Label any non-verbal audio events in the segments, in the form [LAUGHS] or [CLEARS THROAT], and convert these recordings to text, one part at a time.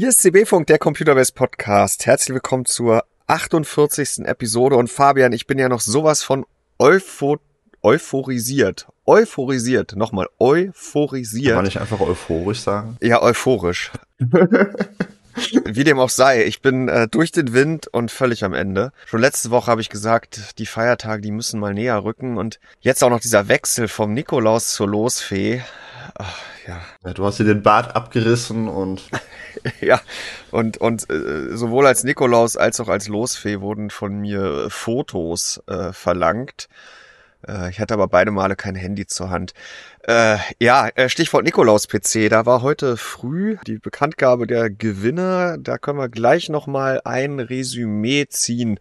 Hier ist CB-Funk, der Computerbase Podcast. Herzlich willkommen zur 48. Episode. Und Fabian, ich bin ja noch sowas von eupho euphorisiert. Euphorisiert. Nochmal, euphorisiert. Kann man nicht einfach euphorisch sagen? Ja, euphorisch. [LAUGHS] Wie dem auch sei, ich bin äh, durch den Wind und völlig am Ende. Schon letzte Woche habe ich gesagt, die Feiertage, die müssen mal näher rücken. Und jetzt auch noch dieser Wechsel vom Nikolaus zur Losfee. Ach, ja. ja. Du hast dir den Bart abgerissen und. [LAUGHS] ja, und, und äh, sowohl als Nikolaus als auch als Losfee wurden von mir Fotos äh, verlangt. Äh, ich hatte aber beide Male kein Handy zur Hand. Äh, ja, äh, Stichwort Nikolaus-PC. Da war heute früh die Bekanntgabe der Gewinner. Da können wir gleich nochmal ein Resümee ziehen.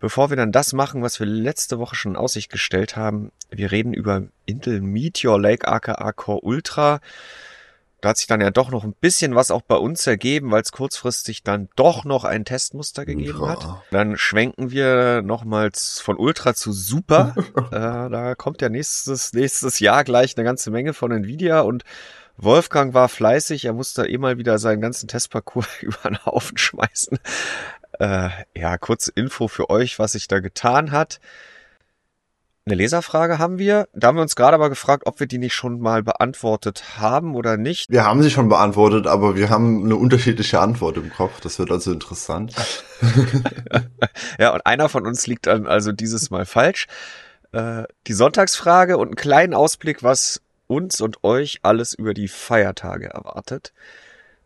Bevor wir dann das machen, was wir letzte Woche schon in Aussicht gestellt haben, wir reden über Intel Meteor Lake aka Core Ultra. Da hat sich dann ja doch noch ein bisschen was auch bei uns ergeben, weil es kurzfristig dann doch noch ein Testmuster gegeben ja. hat. Dann schwenken wir nochmals von Ultra zu Super. [LAUGHS] äh, da kommt ja nächstes, nächstes Jahr gleich eine ganze Menge von Nvidia und Wolfgang war fleißig, er musste eh mal wieder seinen ganzen Testparcours [LAUGHS] über den Haufen schmeißen. Äh, ja, kurze Info für euch, was sich da getan hat. Eine Leserfrage haben wir. Da haben wir uns gerade aber gefragt, ob wir die nicht schon mal beantwortet haben oder nicht. Wir haben sie schon beantwortet, aber wir haben eine unterschiedliche Antwort im Kopf. Das wird also interessant. [LAUGHS] ja, und einer von uns liegt dann also dieses Mal falsch. Äh, die Sonntagsfrage und einen kleinen Ausblick, was uns und euch alles über die Feiertage erwartet.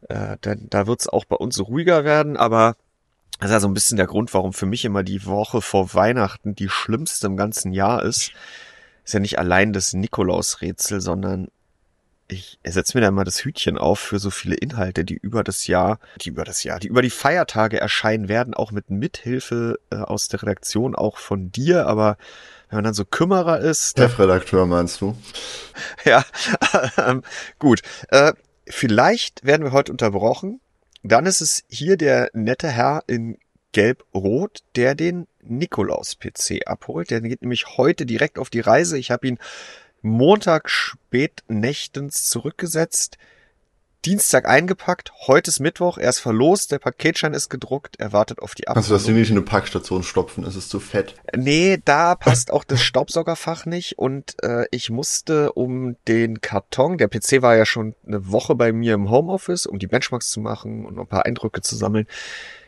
Äh, denn da wird es auch bei uns ruhiger werden, aber das ist ja so ein bisschen der Grund, warum für mich immer die Woche vor Weihnachten die schlimmste im ganzen Jahr ist. Ist ja nicht allein das Nikolausrätsel, sondern ich setze mir da immer das Hütchen auf für so viele Inhalte, die über das Jahr, die über das Jahr, die über die Feiertage erscheinen werden, auch mit Mithilfe äh, aus der Redaktion, auch von dir, aber wenn man dann so Kümmerer ist. Chefredakteur meinst du? [LAUGHS] ja, [LAUGHS] ähm, gut. Äh, vielleicht werden wir heute unterbrochen dann ist es hier der nette Herr in Gelb-Rot, der den Nikolaus-PC abholt. Der geht nämlich heute direkt auf die Reise. Ich habe ihn Montag spät nächtens zurückgesetzt. Dienstag eingepackt, heute ist Mittwoch, er ist verlost, der Paketschein ist gedruckt, er wartet auf die Abholung. Kannst du das Ding nicht in eine Packstation stopfen, ist es zu fett? Nee, da passt auch das Staubsaugerfach nicht und äh, ich musste um den Karton, der PC war ja schon eine Woche bei mir im Homeoffice, um die Benchmarks zu machen und ein paar Eindrücke zu sammeln.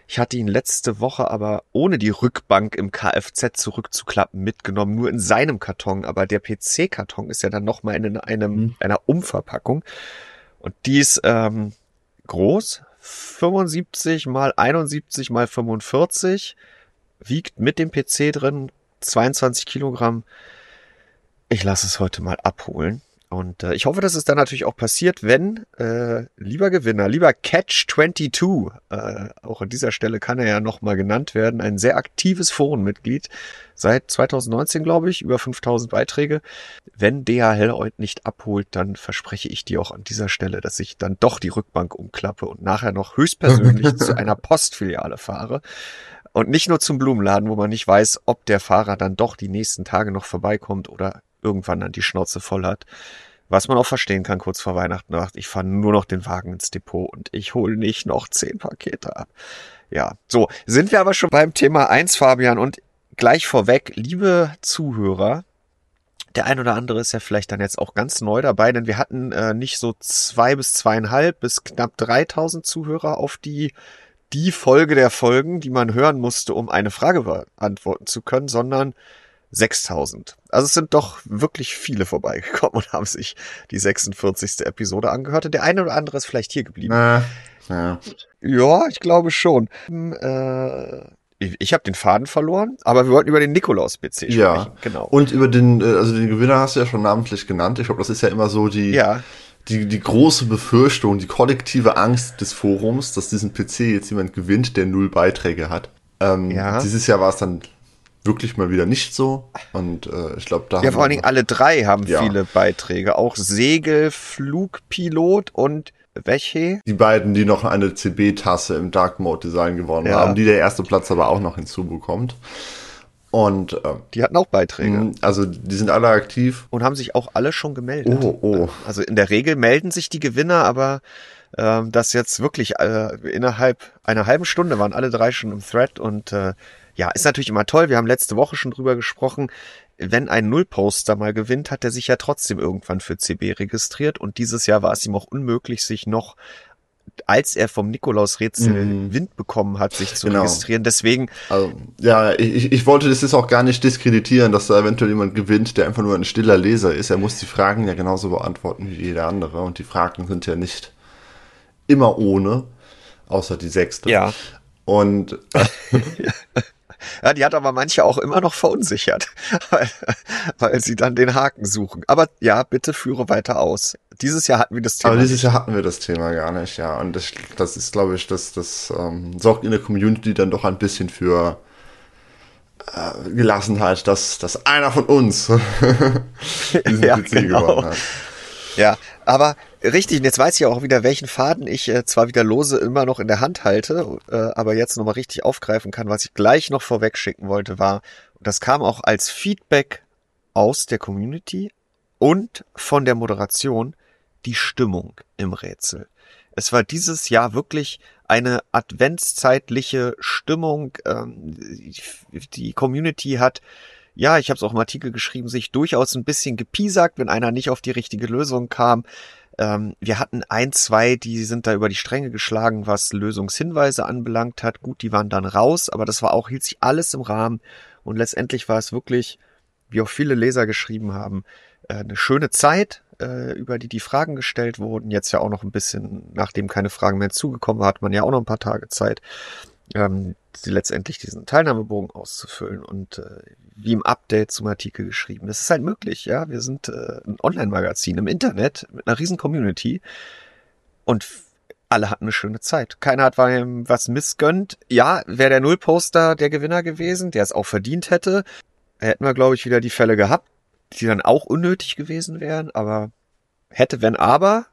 Ich hatte ihn letzte Woche aber ohne die Rückbank im Kfz zurückzuklappen mitgenommen, nur in seinem Karton. Aber der PC-Karton ist ja dann nochmal in einem, mhm. einer Umverpackung. Und die ist ähm, groß, 75 mal 71 mal 45, wiegt mit dem PC drin 22 Kilogramm. Ich lasse es heute mal abholen. Und äh, ich hoffe, dass es dann natürlich auch passiert, wenn, äh, lieber Gewinner, lieber Catch22, äh, auch an dieser Stelle kann er ja nochmal genannt werden, ein sehr aktives Forenmitglied, seit 2019, glaube ich, über 5000 Beiträge. Wenn DHL heute nicht abholt, dann verspreche ich dir auch an dieser Stelle, dass ich dann doch die Rückbank umklappe und nachher noch höchstpersönlich [LAUGHS] zu einer Postfiliale fahre. Und nicht nur zum Blumenladen, wo man nicht weiß, ob der Fahrer dann doch die nächsten Tage noch vorbeikommt oder irgendwann dann die Schnauze voll hat. Was man auch verstehen kann, kurz vor Weihnachten sagt, ich fahre nur noch den Wagen ins Depot und ich hole nicht noch zehn Pakete ab. Ja, so, sind wir aber schon beim Thema eins, Fabian, und gleich vorweg, liebe Zuhörer, der ein oder andere ist ja vielleicht dann jetzt auch ganz neu dabei, denn wir hatten äh, nicht so zwei bis zweieinhalb bis knapp 3000 Zuhörer auf die die Folge der Folgen, die man hören musste, um eine Frage beantworten zu können, sondern 6000. Also es sind doch wirklich viele vorbeigekommen und haben sich die 46. Episode angehört. Und der eine oder andere ist vielleicht hier geblieben. Äh, ja. ja, ich glaube schon. Hm, äh, ich, ich habe den Faden verloren, aber wir wollten über den Nikolaus-PC sprechen. Ja, genau. Und über den, äh, also den Gewinner hast du ja schon namentlich genannt. Ich glaube, das ist ja immer so die, ja. die, die große Befürchtung, die kollektive Angst des Forums, dass diesen PC jetzt jemand gewinnt, der null Beiträge hat. Ähm, ja. Dieses Jahr war es dann wirklich mal wieder nicht so. Und äh, ich glaube, da. Ja, vor allen Dingen alle drei haben ja. viele Beiträge. Auch Segel, Flugpilot und welche? Die beiden, die noch eine CB-Tasse im Dark Mode Design gewonnen ja. haben, die der erste Platz aber auch noch hinzubekommt. Und äh, die hatten auch Beiträge. Mh, also die sind alle aktiv. Und haben sich auch alle schon gemeldet. Oh, oh. Also in der Regel melden sich die Gewinner, aber äh, das jetzt wirklich äh, innerhalb einer halben Stunde waren alle drei schon im Thread und äh, ja, ist natürlich immer toll. Wir haben letzte Woche schon drüber gesprochen. Wenn ein Nullposter mal gewinnt, hat er sich ja trotzdem irgendwann für CB registriert und dieses Jahr war es ihm auch unmöglich, sich noch als er vom Nikolaus-Rätsel mm. Wind bekommen hat, sich zu genau. registrieren. Deswegen. Also, ja, ich, ich wollte das jetzt auch gar nicht diskreditieren, dass da eventuell jemand gewinnt, der einfach nur ein stiller Leser ist. Er muss die Fragen ja genauso beantworten wie jeder andere. Und die Fragen sind ja nicht immer ohne, außer die sechste. Ja. Und [LAUGHS] [LAUGHS] Ja, die hat aber manche auch immer noch verunsichert, [LAUGHS] weil, weil sie dann den Haken suchen. Aber ja, bitte führe weiter aus. Dieses Jahr hatten wir das Thema. Aber dieses Jahr hatten wir das Thema gar nicht, ja. Und das, das ist, glaube ich, das, das ähm, sorgt in der Community dann doch ein bisschen für äh, Gelassenheit, dass, dass einer von uns [LAUGHS] diesen [LAUGHS] ja, PC genau. gewonnen hat. Ja, aber richtig, und jetzt weiß ich auch wieder, welchen Faden ich äh, zwar wieder lose immer noch in der Hand halte, äh, aber jetzt nochmal richtig aufgreifen kann. Was ich gleich noch vorweg schicken wollte, war, und das kam auch als Feedback aus der Community und von der Moderation, die Stimmung im Rätsel. Es war dieses Jahr wirklich eine adventszeitliche Stimmung. Ähm, die Community hat ja, ich habe es auch im Artikel geschrieben, sich durchaus ein bisschen gepiesackt, wenn einer nicht auf die richtige Lösung kam. Ähm, wir hatten ein, zwei, die sind da über die Stränge geschlagen, was Lösungshinweise anbelangt hat. Gut, die waren dann raus, aber das war auch, hielt sich alles im Rahmen. Und letztendlich war es wirklich, wie auch viele Leser geschrieben haben, äh, eine schöne Zeit, äh, über die die Fragen gestellt wurden. Jetzt ja auch noch ein bisschen, nachdem keine Fragen mehr zugekommen war, hat man ja auch noch ein paar Tage Zeit ähm, letztendlich diesen Teilnahmebogen auszufüllen und äh, wie im Update zum Artikel geschrieben. Das ist halt möglich, ja. Wir sind äh, ein Online-Magazin im Internet mit einer riesen Community und alle hatten eine schöne Zeit. Keiner hat was missgönnt. Ja, wäre der Nullposter der Gewinner gewesen, der es auch verdient hätte, hätten wir, glaube ich, wieder die Fälle gehabt, die dann auch unnötig gewesen wären, aber hätte, wenn aber,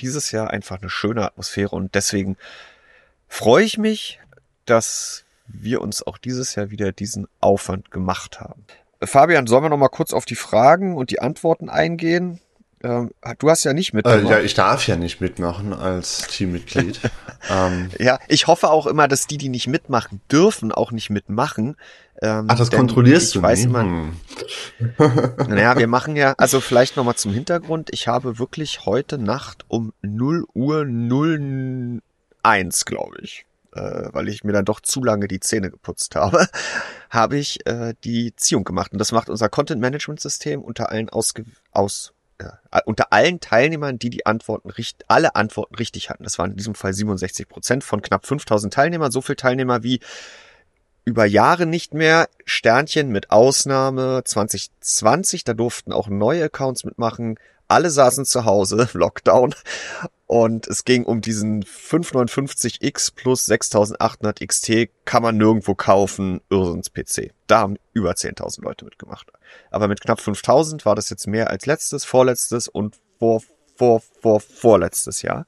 dieses Jahr einfach eine schöne Atmosphäre und deswegen freue ich mich, dass wir uns auch dieses Jahr wieder diesen Aufwand gemacht haben. Fabian, sollen wir noch mal kurz auf die Fragen und die Antworten eingehen? Ähm, du hast ja nicht mitgemacht. Äh, ja, ich darf ja nicht mitmachen als Teammitglied. [LAUGHS] ähm. Ja, ich hoffe auch immer, dass die, die nicht mitmachen dürfen, auch nicht mitmachen. Ähm, Ach, das kontrollierst du weiß immer, hm. [LAUGHS] Naja, wir machen ja, also vielleicht noch mal zum Hintergrund. Ich habe wirklich heute Nacht um 0 Uhr 01, glaube ich, äh, weil ich mir dann doch zu lange die Zähne geputzt habe, [LAUGHS] habe ich äh, die Ziehung gemacht. Und das macht unser Content-Management-System unter allen ausge aus äh, unter allen Teilnehmern, die die Antworten alle Antworten richtig hatten. Das waren in diesem Fall 67 Prozent von knapp 5000 Teilnehmern. So viel Teilnehmer wie über Jahre nicht mehr. Sternchen mit Ausnahme 2020. Da durften auch neue Accounts mitmachen. Alle saßen zu Hause, [LAUGHS] Lockdown. Und es ging um diesen 559X plus 6800 XT, kann man nirgendwo kaufen, Irrsinns-PC. Da haben über 10.000 Leute mitgemacht. Aber mit knapp 5.000 war das jetzt mehr als letztes, vorletztes und vor, vor, vor, vorletztes Jahr.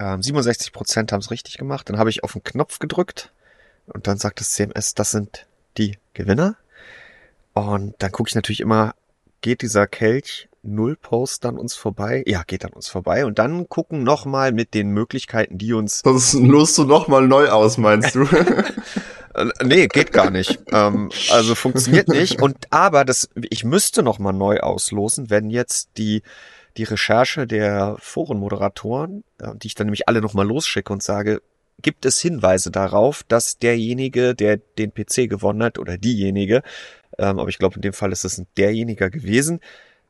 Ähm, 67 Prozent haben es richtig gemacht. Dann habe ich auf den Knopf gedrückt und dann sagt das CMS, das sind die Gewinner. Und dann gucke ich natürlich immer, geht dieser Kelch Null Post an uns vorbei? Ja, geht an uns vorbei. Und dann gucken nochmal mit den Möglichkeiten, die uns. Das löst du nochmal neu aus, meinst du? [LAUGHS] Äh, nee, geht gar nicht. ähm, also funktioniert nicht. Und aber das, ich müsste nochmal neu auslosen, wenn jetzt die die Recherche der Forenmoderatoren, äh, die ich dann nämlich alle nochmal losschicke und sage, gibt es Hinweise darauf, dass derjenige, der den PC gewonnen hat, oder diejenige, ähm, aber ich glaube, in dem Fall ist es derjenige gewesen.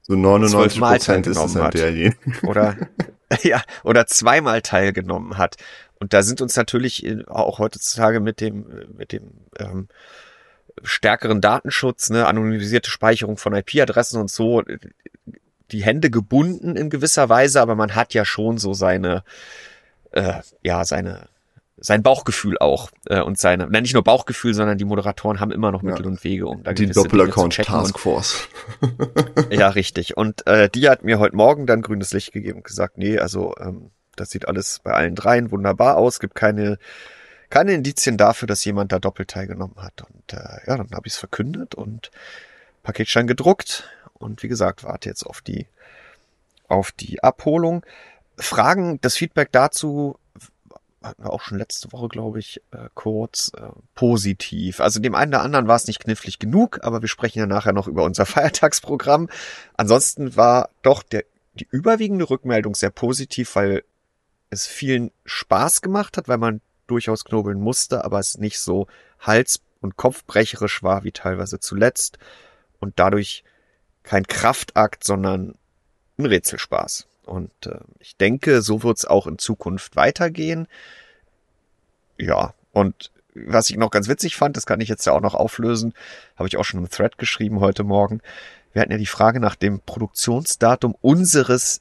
So 99 Prozent ist es halt derjenige. Oder, [LAUGHS] [LAUGHS] ja, oder zweimal teilgenommen hat. Und da sind uns natürlich auch heutzutage mit dem, mit dem, ähm, stärkeren Datenschutz, ne, anonymisierte Speicherung von IP-Adressen und so, die Hände gebunden in gewisser Weise, aber man hat ja schon so seine, äh, ja, seine, sein Bauchgefühl auch äh, und seine, nein, nicht nur Bauchgefühl, sondern die Moderatoren haben immer noch Mittel ja. und Wege, um da die Doppelaccount Taskforce. [LAUGHS] ja, richtig. Und äh, die hat mir heute Morgen dann grünes Licht gegeben und gesagt, nee, also ähm, das sieht alles bei allen dreien wunderbar aus, gibt keine keine Indizien dafür, dass jemand da doppelt teilgenommen hat. Und äh, ja, dann habe ich es verkündet und Paketschein gedruckt. Und wie gesagt, warte jetzt auf die, auf die Abholung. Fragen, das Feedback dazu hatten wir auch schon letzte Woche, glaube ich, äh, kurz äh, positiv. Also dem einen oder anderen war es nicht knifflig genug, aber wir sprechen ja nachher noch über unser [LAUGHS] Feiertagsprogramm. Ansonsten war doch der, die überwiegende Rückmeldung sehr positiv, weil es vielen Spaß gemacht hat, weil man durchaus knobeln musste, aber es nicht so hals- und kopfbrecherisch war wie teilweise zuletzt und dadurch kein Kraftakt, sondern ein Rätselspaß. Und äh, ich denke, so wird es auch in Zukunft weitergehen. Ja, und was ich noch ganz witzig fand, das kann ich jetzt ja auch noch auflösen, habe ich auch schon im Thread geschrieben heute Morgen. Wir hatten ja die Frage nach dem Produktionsdatum unseres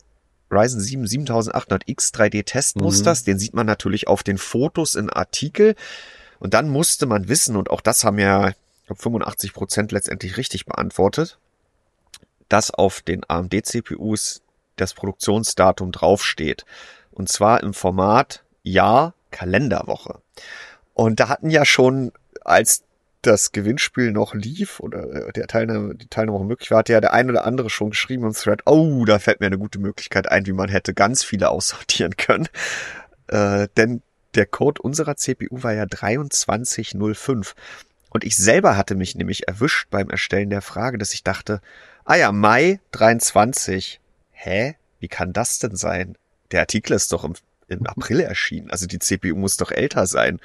Ryzen 7 7800X 3D Testmusters. Mhm. Den sieht man natürlich auf den Fotos in Artikel. Und dann musste man wissen, und auch das haben ja glaub, 85 Prozent letztendlich richtig beantwortet, dass auf den AMD-CPUs das Produktionsdatum draufsteht. Und zwar im Format Jahr Kalenderwoche. Und da hatten ja schon, als das Gewinnspiel noch lief oder äh, der Teilnahme, die Teilnahme möglich war, hatte ja der ein oder andere schon geschrieben im Thread, oh, da fällt mir eine gute Möglichkeit ein, wie man hätte ganz viele aussortieren können. Äh, denn der Code unserer CPU war ja 2305. Und ich selber hatte mich nämlich erwischt beim Erstellen der Frage, dass ich dachte, ah ja, Mai 23. Hä? Wie kann das denn sein? Der Artikel ist doch im, im [LAUGHS] April erschienen. Also die CPU muss doch älter sein.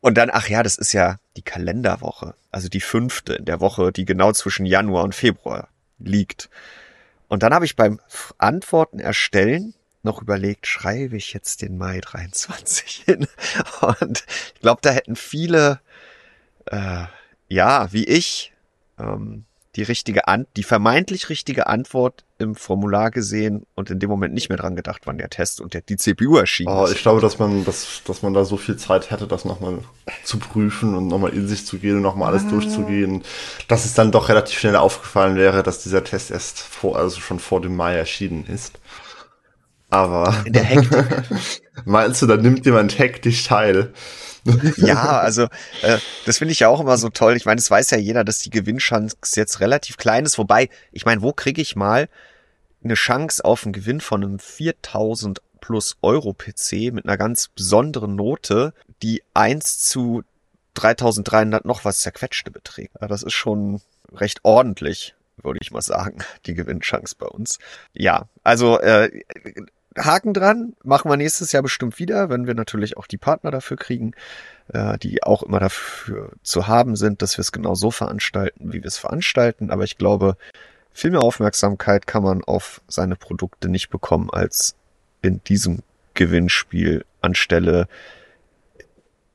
Und dann, ach ja, das ist ja die Kalenderwoche, also die fünfte in der Woche, die genau zwischen Januar und Februar liegt. Und dann habe ich beim Antworten erstellen noch überlegt, schreibe ich jetzt den Mai 23 hin? [LAUGHS] Und ich glaube, da hätten viele, äh, ja, wie ich, ähm, die richtige An die vermeintlich richtige Antwort im Formular gesehen und in dem Moment nicht mehr dran gedacht, wann der Test und der, die CPU erschienen oh. Ich glaube, dass man, dass, dass man da so viel Zeit hätte, das nochmal zu prüfen und nochmal in sich zu gehen und nochmal alles ah. durchzugehen, dass es dann doch relativ schnell aufgefallen wäre, dass dieser Test erst vor, also schon vor dem Mai erschienen ist. Aber. In der Hektik. [LAUGHS] meinst du, da nimmt jemand hektisch teil? [LAUGHS] ja, also äh, das finde ich ja auch immer so toll. Ich meine, es weiß ja jeder, dass die Gewinnchance jetzt relativ klein ist. Wobei, ich meine, wo kriege ich mal eine Chance auf einen Gewinn von einem 4000 plus Euro PC mit einer ganz besonderen Note, die eins zu 3300 noch was zerquetschte beträgt. Das ist schon recht ordentlich, würde ich mal sagen, die Gewinnchance bei uns. Ja, also äh, Haken dran, machen wir nächstes Jahr bestimmt wieder, wenn wir natürlich auch die Partner dafür kriegen, äh, die auch immer dafür zu haben sind, dass wir es genau so veranstalten, wie wir es veranstalten. Aber ich glaube, viel mehr Aufmerksamkeit kann man auf seine Produkte nicht bekommen als in diesem Gewinnspiel anstelle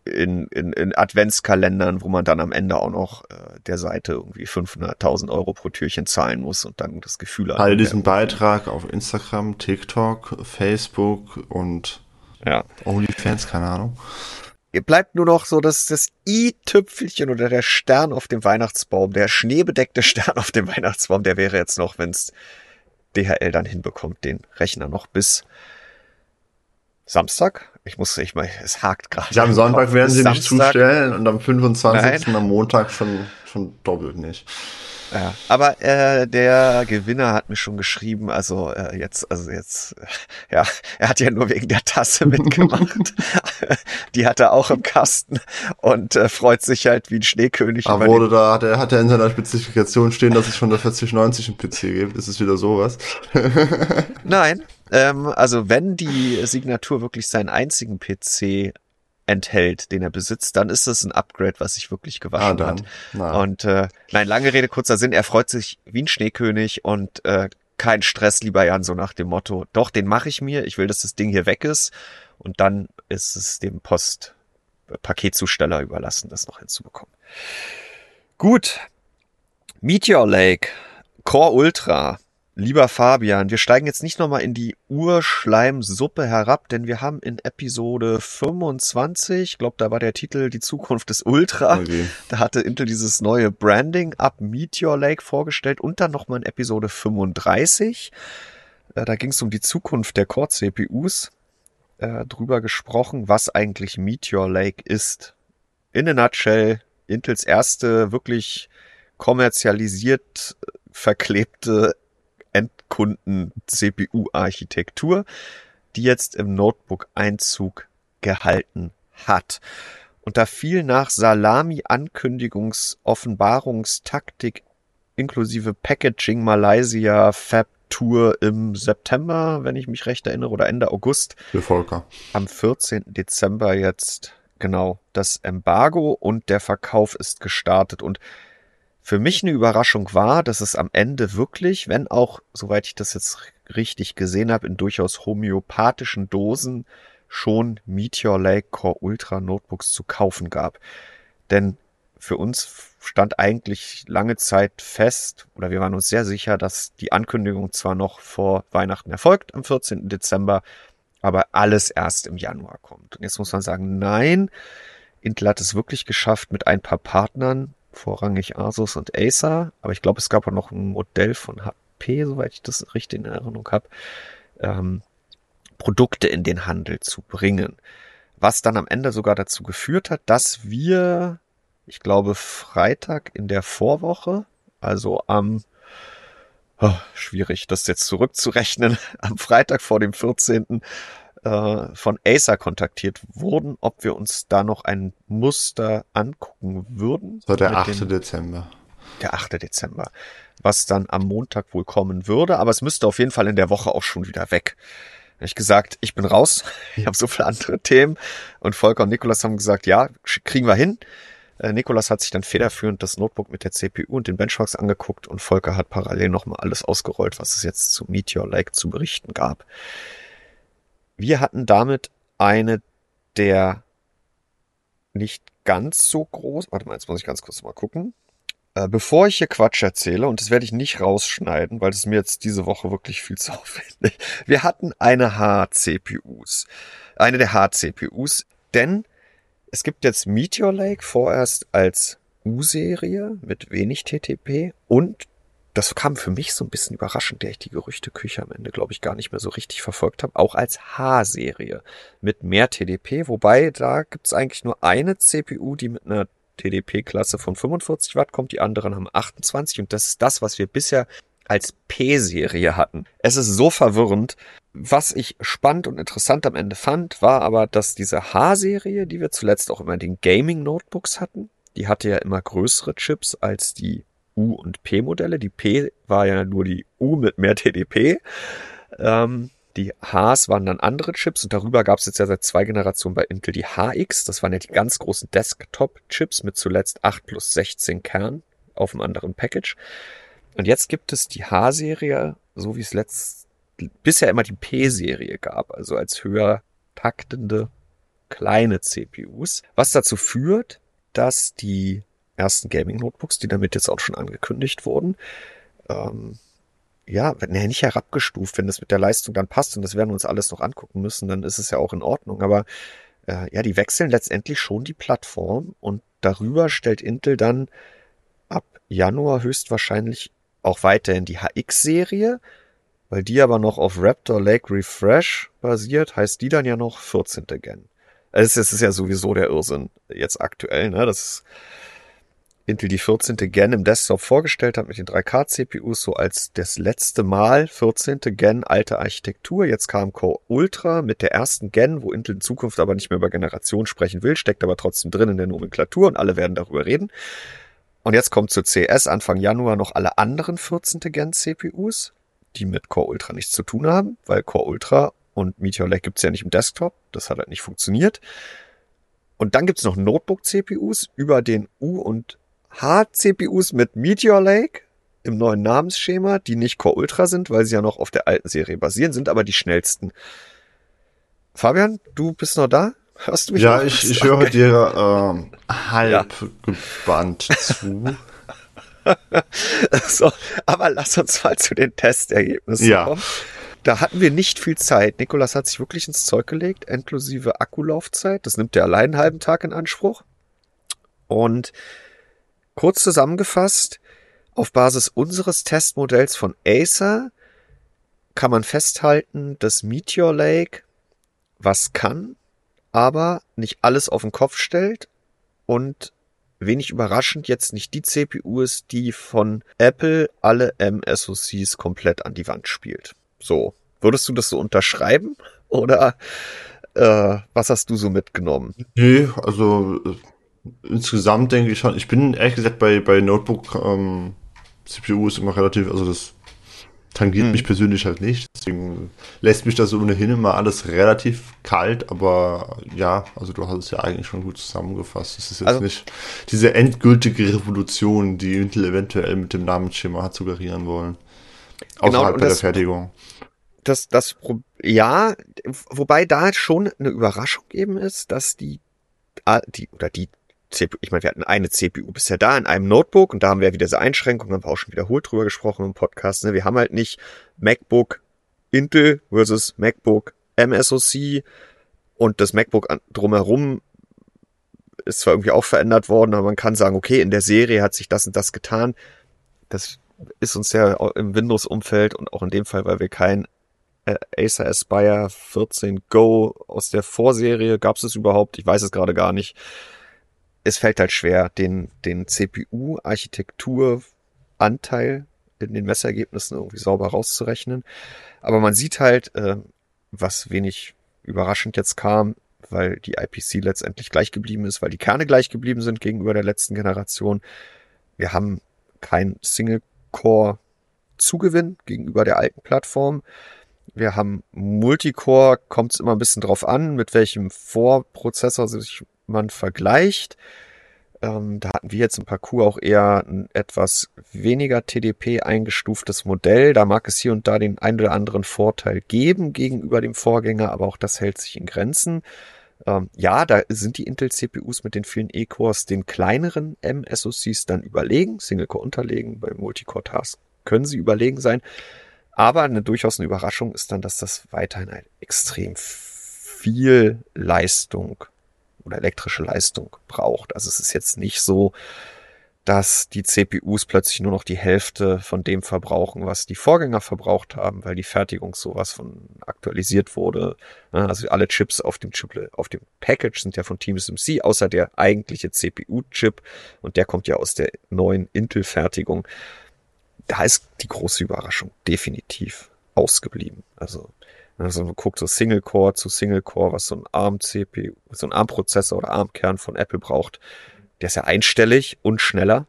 in, in, in Adventskalendern, wo man dann am Ende auch noch äh, der Seite irgendwie 500.000 Euro pro Türchen zahlen muss und dann das Gefühl hat. All diesen Beitrag auf Instagram, TikTok, Facebook und ja. OnlyFans, keine Ahnung. Bleibt nur noch so dass das i-Tüpfelchen oder der Stern auf dem Weihnachtsbaum, der schneebedeckte Stern auf dem Weihnachtsbaum, der wäre jetzt noch, wenn's DHL dann hinbekommt, den Rechner noch bis Samstag? Ich muss, ich mal, es hakt gerade. Ja, am Sonntag werden sie Samstag. nicht zustellen und am 25. Nein. am Montag schon, schon doppelt nicht. Ja, aber äh, der Gewinner hat mir schon geschrieben, also äh, jetzt, also jetzt, äh, [LAUGHS] ja, er hat ja nur wegen der Tasse [LAUGHS] mitgemacht. [LAUGHS] Die hat er auch im Kasten und äh, freut sich halt wie ein Schneekönig. Aber wurde da, hat er, hat er in seiner Spezifikation stehen, dass es schon der 4090 im PC gibt? Ist es wieder sowas? Nein, ähm, also wenn die Signatur wirklich seinen einzigen PC enthält, den er besitzt, dann ist es ein Upgrade, was sich wirklich gewaschen ah, hat. Na. Und äh, nein, lange Rede, kurzer Sinn, er freut sich wie ein Schneekönig und äh, kein Stress, lieber Jan, so nach dem Motto, doch, den mache ich mir, ich will, dass das Ding hier weg ist und dann ist es dem Post-Paketzusteller überlassen, das noch hinzubekommen. Gut. Meteor Lake, Core Ultra, Lieber Fabian, wir steigen jetzt nicht nochmal in die Urschleimsuppe herab, denn wir haben in Episode 25, ich glaube, da war der Titel Die Zukunft des Ultra. Okay. Da hatte Intel dieses neue Branding ab Meteor Lake vorgestellt und dann nochmal in Episode 35. Äh, da ging es um die Zukunft der Core-CPUs. äh, drüber gesprochen, was eigentlich Meteor Lake ist. In a nutshell, Intels erste wirklich kommerzialisiert verklebte Endkunden-CPU-Architektur, die jetzt im Notebook Einzug gehalten hat. Und da fiel nach Salami Ankündigungs-Offenbarungstaktik inklusive Packaging Malaysia Fab Tour im September, wenn ich mich recht erinnere, oder Ende August. Für Volker. Am 14. Dezember jetzt genau das Embargo und der Verkauf ist gestartet und für mich eine Überraschung war, dass es am Ende wirklich, wenn auch, soweit ich das jetzt richtig gesehen habe, in durchaus homöopathischen Dosen schon Meteor Lake Core Ultra Notebooks zu kaufen gab. Denn für uns stand eigentlich lange Zeit fest, oder wir waren uns sehr sicher, dass die Ankündigung zwar noch vor Weihnachten erfolgt, am 14. Dezember, aber alles erst im Januar kommt. Und jetzt muss man sagen, nein, Intel hat es wirklich geschafft, mit ein paar Partnern vorrangig Asus und Acer, aber ich glaube, es gab auch noch ein Modell von HP, soweit ich das richtig in Erinnerung habe, ähm, Produkte in den Handel zu bringen. Was dann am Ende sogar dazu geführt hat, dass wir, ich glaube, Freitag in der Vorwoche, also am oh, schwierig, das jetzt zurückzurechnen, [LAUGHS] am Freitag vor dem 14 äh, von Acer kontaktiert wurden, ob wir uns da noch ein Muster angucken würden. So der 8. Den, Dezember. Der 8. Dezember. Was dann am Montag wohl kommen würde, aber es müsste auf jeden Fall in der Woche auch schon wieder weg. Ich gesagt, ich bin raus, [LAUGHS] ich habe so viele andere Themen. Und Volker und Nikolas haben gesagt, ja, kriegen wir hin. Äh, Nikolas hat sich dann federführend das Notebook mit der CPU und den Benchmarks angeguckt und Volker hat parallel nochmal alles ausgerollt, was es jetzt zu Meteor Lake zu berichten gab. Wir hatten damit eine der nicht ganz so groß, warte mal, jetzt muss ich ganz kurz mal gucken. Äh, bevor ich hier Quatsch erzähle, und das werde ich nicht rausschneiden, weil das ist mir jetzt diese Woche wirklich viel zu [LAUGHS] aufwendig. Wir hatten eine H-CPUs. Eine der H-CPUs, denn es gibt jetzt Meteor Lake vorerst als U-Serie mit wenig TTP und das kam für mich so ein bisschen überraschend, der ich die Gerüchteküche am Ende, glaube ich, gar nicht mehr so richtig verfolgt habe. Auch als H-Serie mit mehr TDP, wobei da gibt's eigentlich nur eine CPU, die mit einer TDP-Klasse von 45 Watt kommt, die anderen haben 28 und das ist das, was wir bisher als P-Serie hatten. Es ist so verwirrend. Was ich spannend und interessant am Ende fand, war aber, dass diese H-Serie, die wir zuletzt auch immer in den Gaming-Notebooks hatten, die hatte ja immer größere Chips als die U- und P-Modelle. Die P war ja nur die U mit mehr TDP. Ähm, die Hs waren dann andere Chips und darüber gab es jetzt ja seit zwei Generationen bei Intel die HX. Das waren ja die ganz großen Desktop-Chips mit zuletzt 8 plus 16 Kern auf einem anderen Package. Und jetzt gibt es die H-Serie, so wie es letzt, bisher immer die P-Serie gab, also als höher taktende kleine CPUs, was dazu führt, dass die ersten Gaming-Notebooks, die damit jetzt auch schon angekündigt wurden. Ähm, ja, nee, nicht herabgestuft, wenn das mit der Leistung dann passt und das werden wir uns alles noch angucken müssen, dann ist es ja auch in Ordnung. Aber äh, ja, die wechseln letztendlich schon die Plattform und darüber stellt Intel dann ab Januar höchstwahrscheinlich auch weiterhin die HX-Serie, weil die aber noch auf Raptor Lake Refresh basiert, heißt die dann ja noch 14. Gen. Also es ist ja sowieso der Irrsinn jetzt aktuell, ne? Das ist, Intel die 14. Gen im Desktop vorgestellt hat mit den 3K-CPUs, so als das letzte Mal 14. Gen alte Architektur. Jetzt kam Core Ultra mit der ersten Gen, wo Intel in Zukunft aber nicht mehr über Generation sprechen will, steckt aber trotzdem drin in der Nomenklatur und alle werden darüber reden. Und jetzt kommt zur CS Anfang Januar noch alle anderen 14. Gen CPUs, die mit Core Ultra nichts zu tun haben, weil Core Ultra und Meteor Lake gibt's ja nicht im Desktop. Das hat halt nicht funktioniert. Und dann gibt's noch Notebook-CPUs über den U- und H-CPUs mit Meteor Lake im neuen Namensschema, die nicht Core Ultra sind, weil sie ja noch auf der alten Serie basieren, sind aber die schnellsten. Fabian, du bist noch da? Hörst du mich? Ja, ich, ich [LAUGHS] höre dir ähm, halb ja. gebannt zu. [LAUGHS] so, aber lass uns mal zu den Testergebnissen ja. kommen. Da hatten wir nicht viel Zeit. Nikolas hat sich wirklich ins Zeug gelegt, inklusive Akkulaufzeit. Das nimmt er allein einen halben Tag in Anspruch. Und Kurz zusammengefasst, auf Basis unseres Testmodells von Acer kann man festhalten, dass Meteor Lake was kann, aber nicht alles auf den Kopf stellt und wenig überraschend jetzt nicht die CPU ist, die von Apple alle MSOCs komplett an die Wand spielt. So, würdest du das so unterschreiben oder äh, was hast du so mitgenommen? Nee, also äh, insgesamt denke ich schon, ich bin ehrlich gesagt bei, bei Notebook ähm, ist immer relativ, also das tangiert hm. mich persönlich halt nicht. Deswegen lässt mich das ohnehin immer alles relativ kalt, aber ja, also du hast es ja eigentlich schon gut zusammengefasst. Es ist jetzt also, nicht diese endgültige Revolution, die Intel eventuell mit dem Namensschema hat suggerieren wollen. Genau, Außerhalb bei das, der Fertigung. Das, das, ja, wobei da schon eine Überraschung eben ist, dass die, die oder die CPU, ich meine, wir hatten eine CPU bisher da in einem Notebook und da haben wir wieder diese Einschränkungen, haben wir auch schon wiederholt drüber gesprochen im Podcast. Ne? Wir haben halt nicht MacBook Intel versus MacBook MSOC und das MacBook drumherum ist zwar irgendwie auch verändert worden, aber man kann sagen, okay, in der Serie hat sich das und das getan. Das ist uns ja im Windows-Umfeld und auch in dem Fall, weil wir kein äh, Acer Aspire 14 Go aus der Vorserie, gab es es überhaupt? Ich weiß es gerade gar nicht es fällt halt schwer, den, den CPU-Architektur-Anteil in den Messergebnissen irgendwie sauber rauszurechnen. Aber man sieht halt, äh, was wenig überraschend jetzt kam, weil die IPC letztendlich gleich geblieben ist, weil die Kerne gleich geblieben sind gegenüber der letzten Generation. Wir haben kein Single-Core-Zugewinn gegenüber der alten Plattform. Wir haben Multicore, kommt es immer ein bisschen drauf an, mit welchem Vorprozessor sich man vergleicht. Ähm, da hatten wir jetzt im Parcours auch eher ein etwas weniger TDP eingestuftes Modell. Da mag es hier und da den ein oder anderen Vorteil geben gegenüber dem Vorgänger, aber auch das hält sich in Grenzen. Ähm, ja, da sind die Intel-CPUs mit den vielen E-Cores den kleineren M-SoCs dann überlegen, Single-Core unterlegen, bei Multicore-Tasks können sie überlegen sein. Aber eine durchaus eine Überraschung ist dann, dass das weiterhin ein extrem viel Leistung oder elektrische Leistung braucht. Also es ist jetzt nicht so, dass die CPUs plötzlich nur noch die Hälfte von dem verbrauchen, was die Vorgänger verbraucht haben, weil die Fertigung sowas von aktualisiert wurde. Also alle Chips auf dem Chip, auf dem Package sind ja von TSMC, außer der eigentliche CPU-Chip und der kommt ja aus der neuen Intel-Fertigung. Da ist die große Überraschung definitiv ausgeblieben. Also also man guckt so Single Core zu Single Core, was so ein ARM CPU, so ein ARM Prozessor oder ARM Kern von Apple braucht. Der ist ja einstellig und schneller.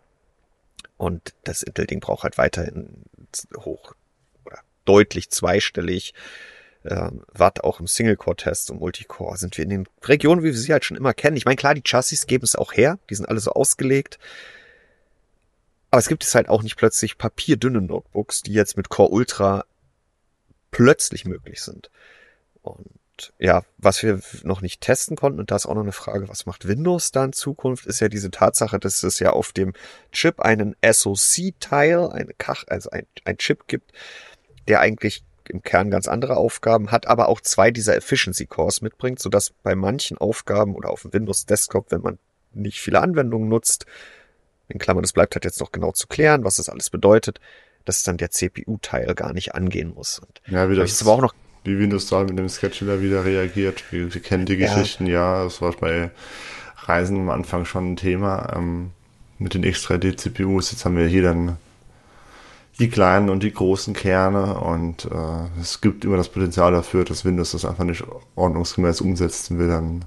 Und das Intel Ding braucht halt weiterhin hoch oder deutlich zweistellig. Ähm, Watt auch im Single Core Test und Multicore sind wir in den Regionen, wie wir sie halt schon immer kennen. Ich meine, klar, die Chassis geben es auch her. Die sind alle so ausgelegt. Aber es gibt es halt auch nicht plötzlich papierdünne Notebooks, die jetzt mit Core Ultra plötzlich möglich sind. Und ja, was wir noch nicht testen konnten, und da ist auch noch eine Frage, was macht Windows da in Zukunft, ist ja diese Tatsache, dass es ja auf dem Chip einen SoC-Teil, eine Kach, also ein, ein Chip gibt, der eigentlich im Kern ganz andere Aufgaben hat, aber auch zwei dieser Efficiency Cores mitbringt, sodass bei manchen Aufgaben oder auf dem Windows Desktop, wenn man nicht viele Anwendungen nutzt, in Klammern, das bleibt halt jetzt noch genau zu klären, was das alles bedeutet, dass dann der CPU-Teil gar nicht angehen muss. Und ja, wie das, aber auch noch wie Windows da mit dem Scheduler wieder reagiert. Wir, wir kennen die ja. Geschichten, ja, das war bei Reisen am Anfang schon ein Thema ähm, mit den X3D-CPUs. Jetzt haben wir hier dann die kleinen und die großen Kerne und äh, es gibt immer das Potenzial dafür, dass Windows das einfach nicht ordnungsgemäß umsetzen will, dann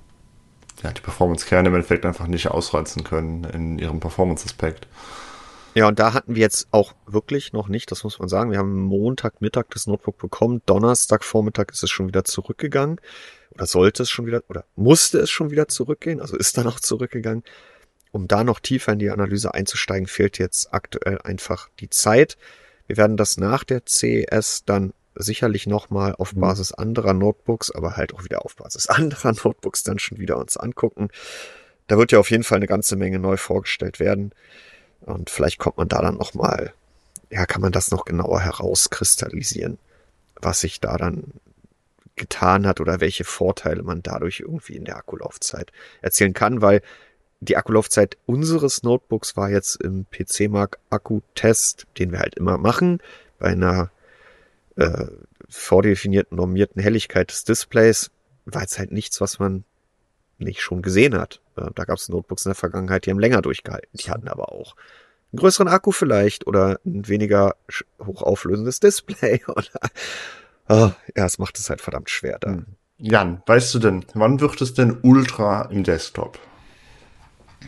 ja, die Performance-Kerne im Endeffekt einfach nicht ausreizen können in ihrem Performance-Aspekt. Ja, und da hatten wir jetzt auch wirklich noch nicht, das muss man sagen. Wir haben Montag Mittag das Notebook bekommen. Donnerstag Vormittag ist es schon wieder zurückgegangen. Oder sollte es schon wieder, oder musste es schon wieder zurückgehen. Also ist dann auch zurückgegangen. Um da noch tiefer in die Analyse einzusteigen, fehlt jetzt aktuell einfach die Zeit. Wir werden das nach der CES dann sicherlich nochmal auf mhm. Basis anderer Notebooks, aber halt auch wieder auf Basis [LAUGHS] anderer Notebooks dann schon wieder uns angucken. Da wird ja auf jeden Fall eine ganze Menge neu vorgestellt werden. Und vielleicht kommt man da dann nochmal, ja, kann man das noch genauer herauskristallisieren, was sich da dann getan hat oder welche Vorteile man dadurch irgendwie in der Akkulaufzeit erzielen kann, weil die Akkulaufzeit unseres Notebooks war jetzt im PC-Mark Akku-Test, den wir halt immer machen, bei einer äh, vordefinierten normierten Helligkeit des Displays war jetzt halt nichts, was man nicht schon gesehen hat. Da gab es Notebooks in der Vergangenheit, die haben länger durchgehalten. Die hatten aber auch einen größeren Akku vielleicht oder ein weniger hochauflösendes Display [LAUGHS] oder oh, ja, es macht es halt verdammt schwer da. Hm. Jan, weißt du denn, wann wird es denn Ultra im Desktop?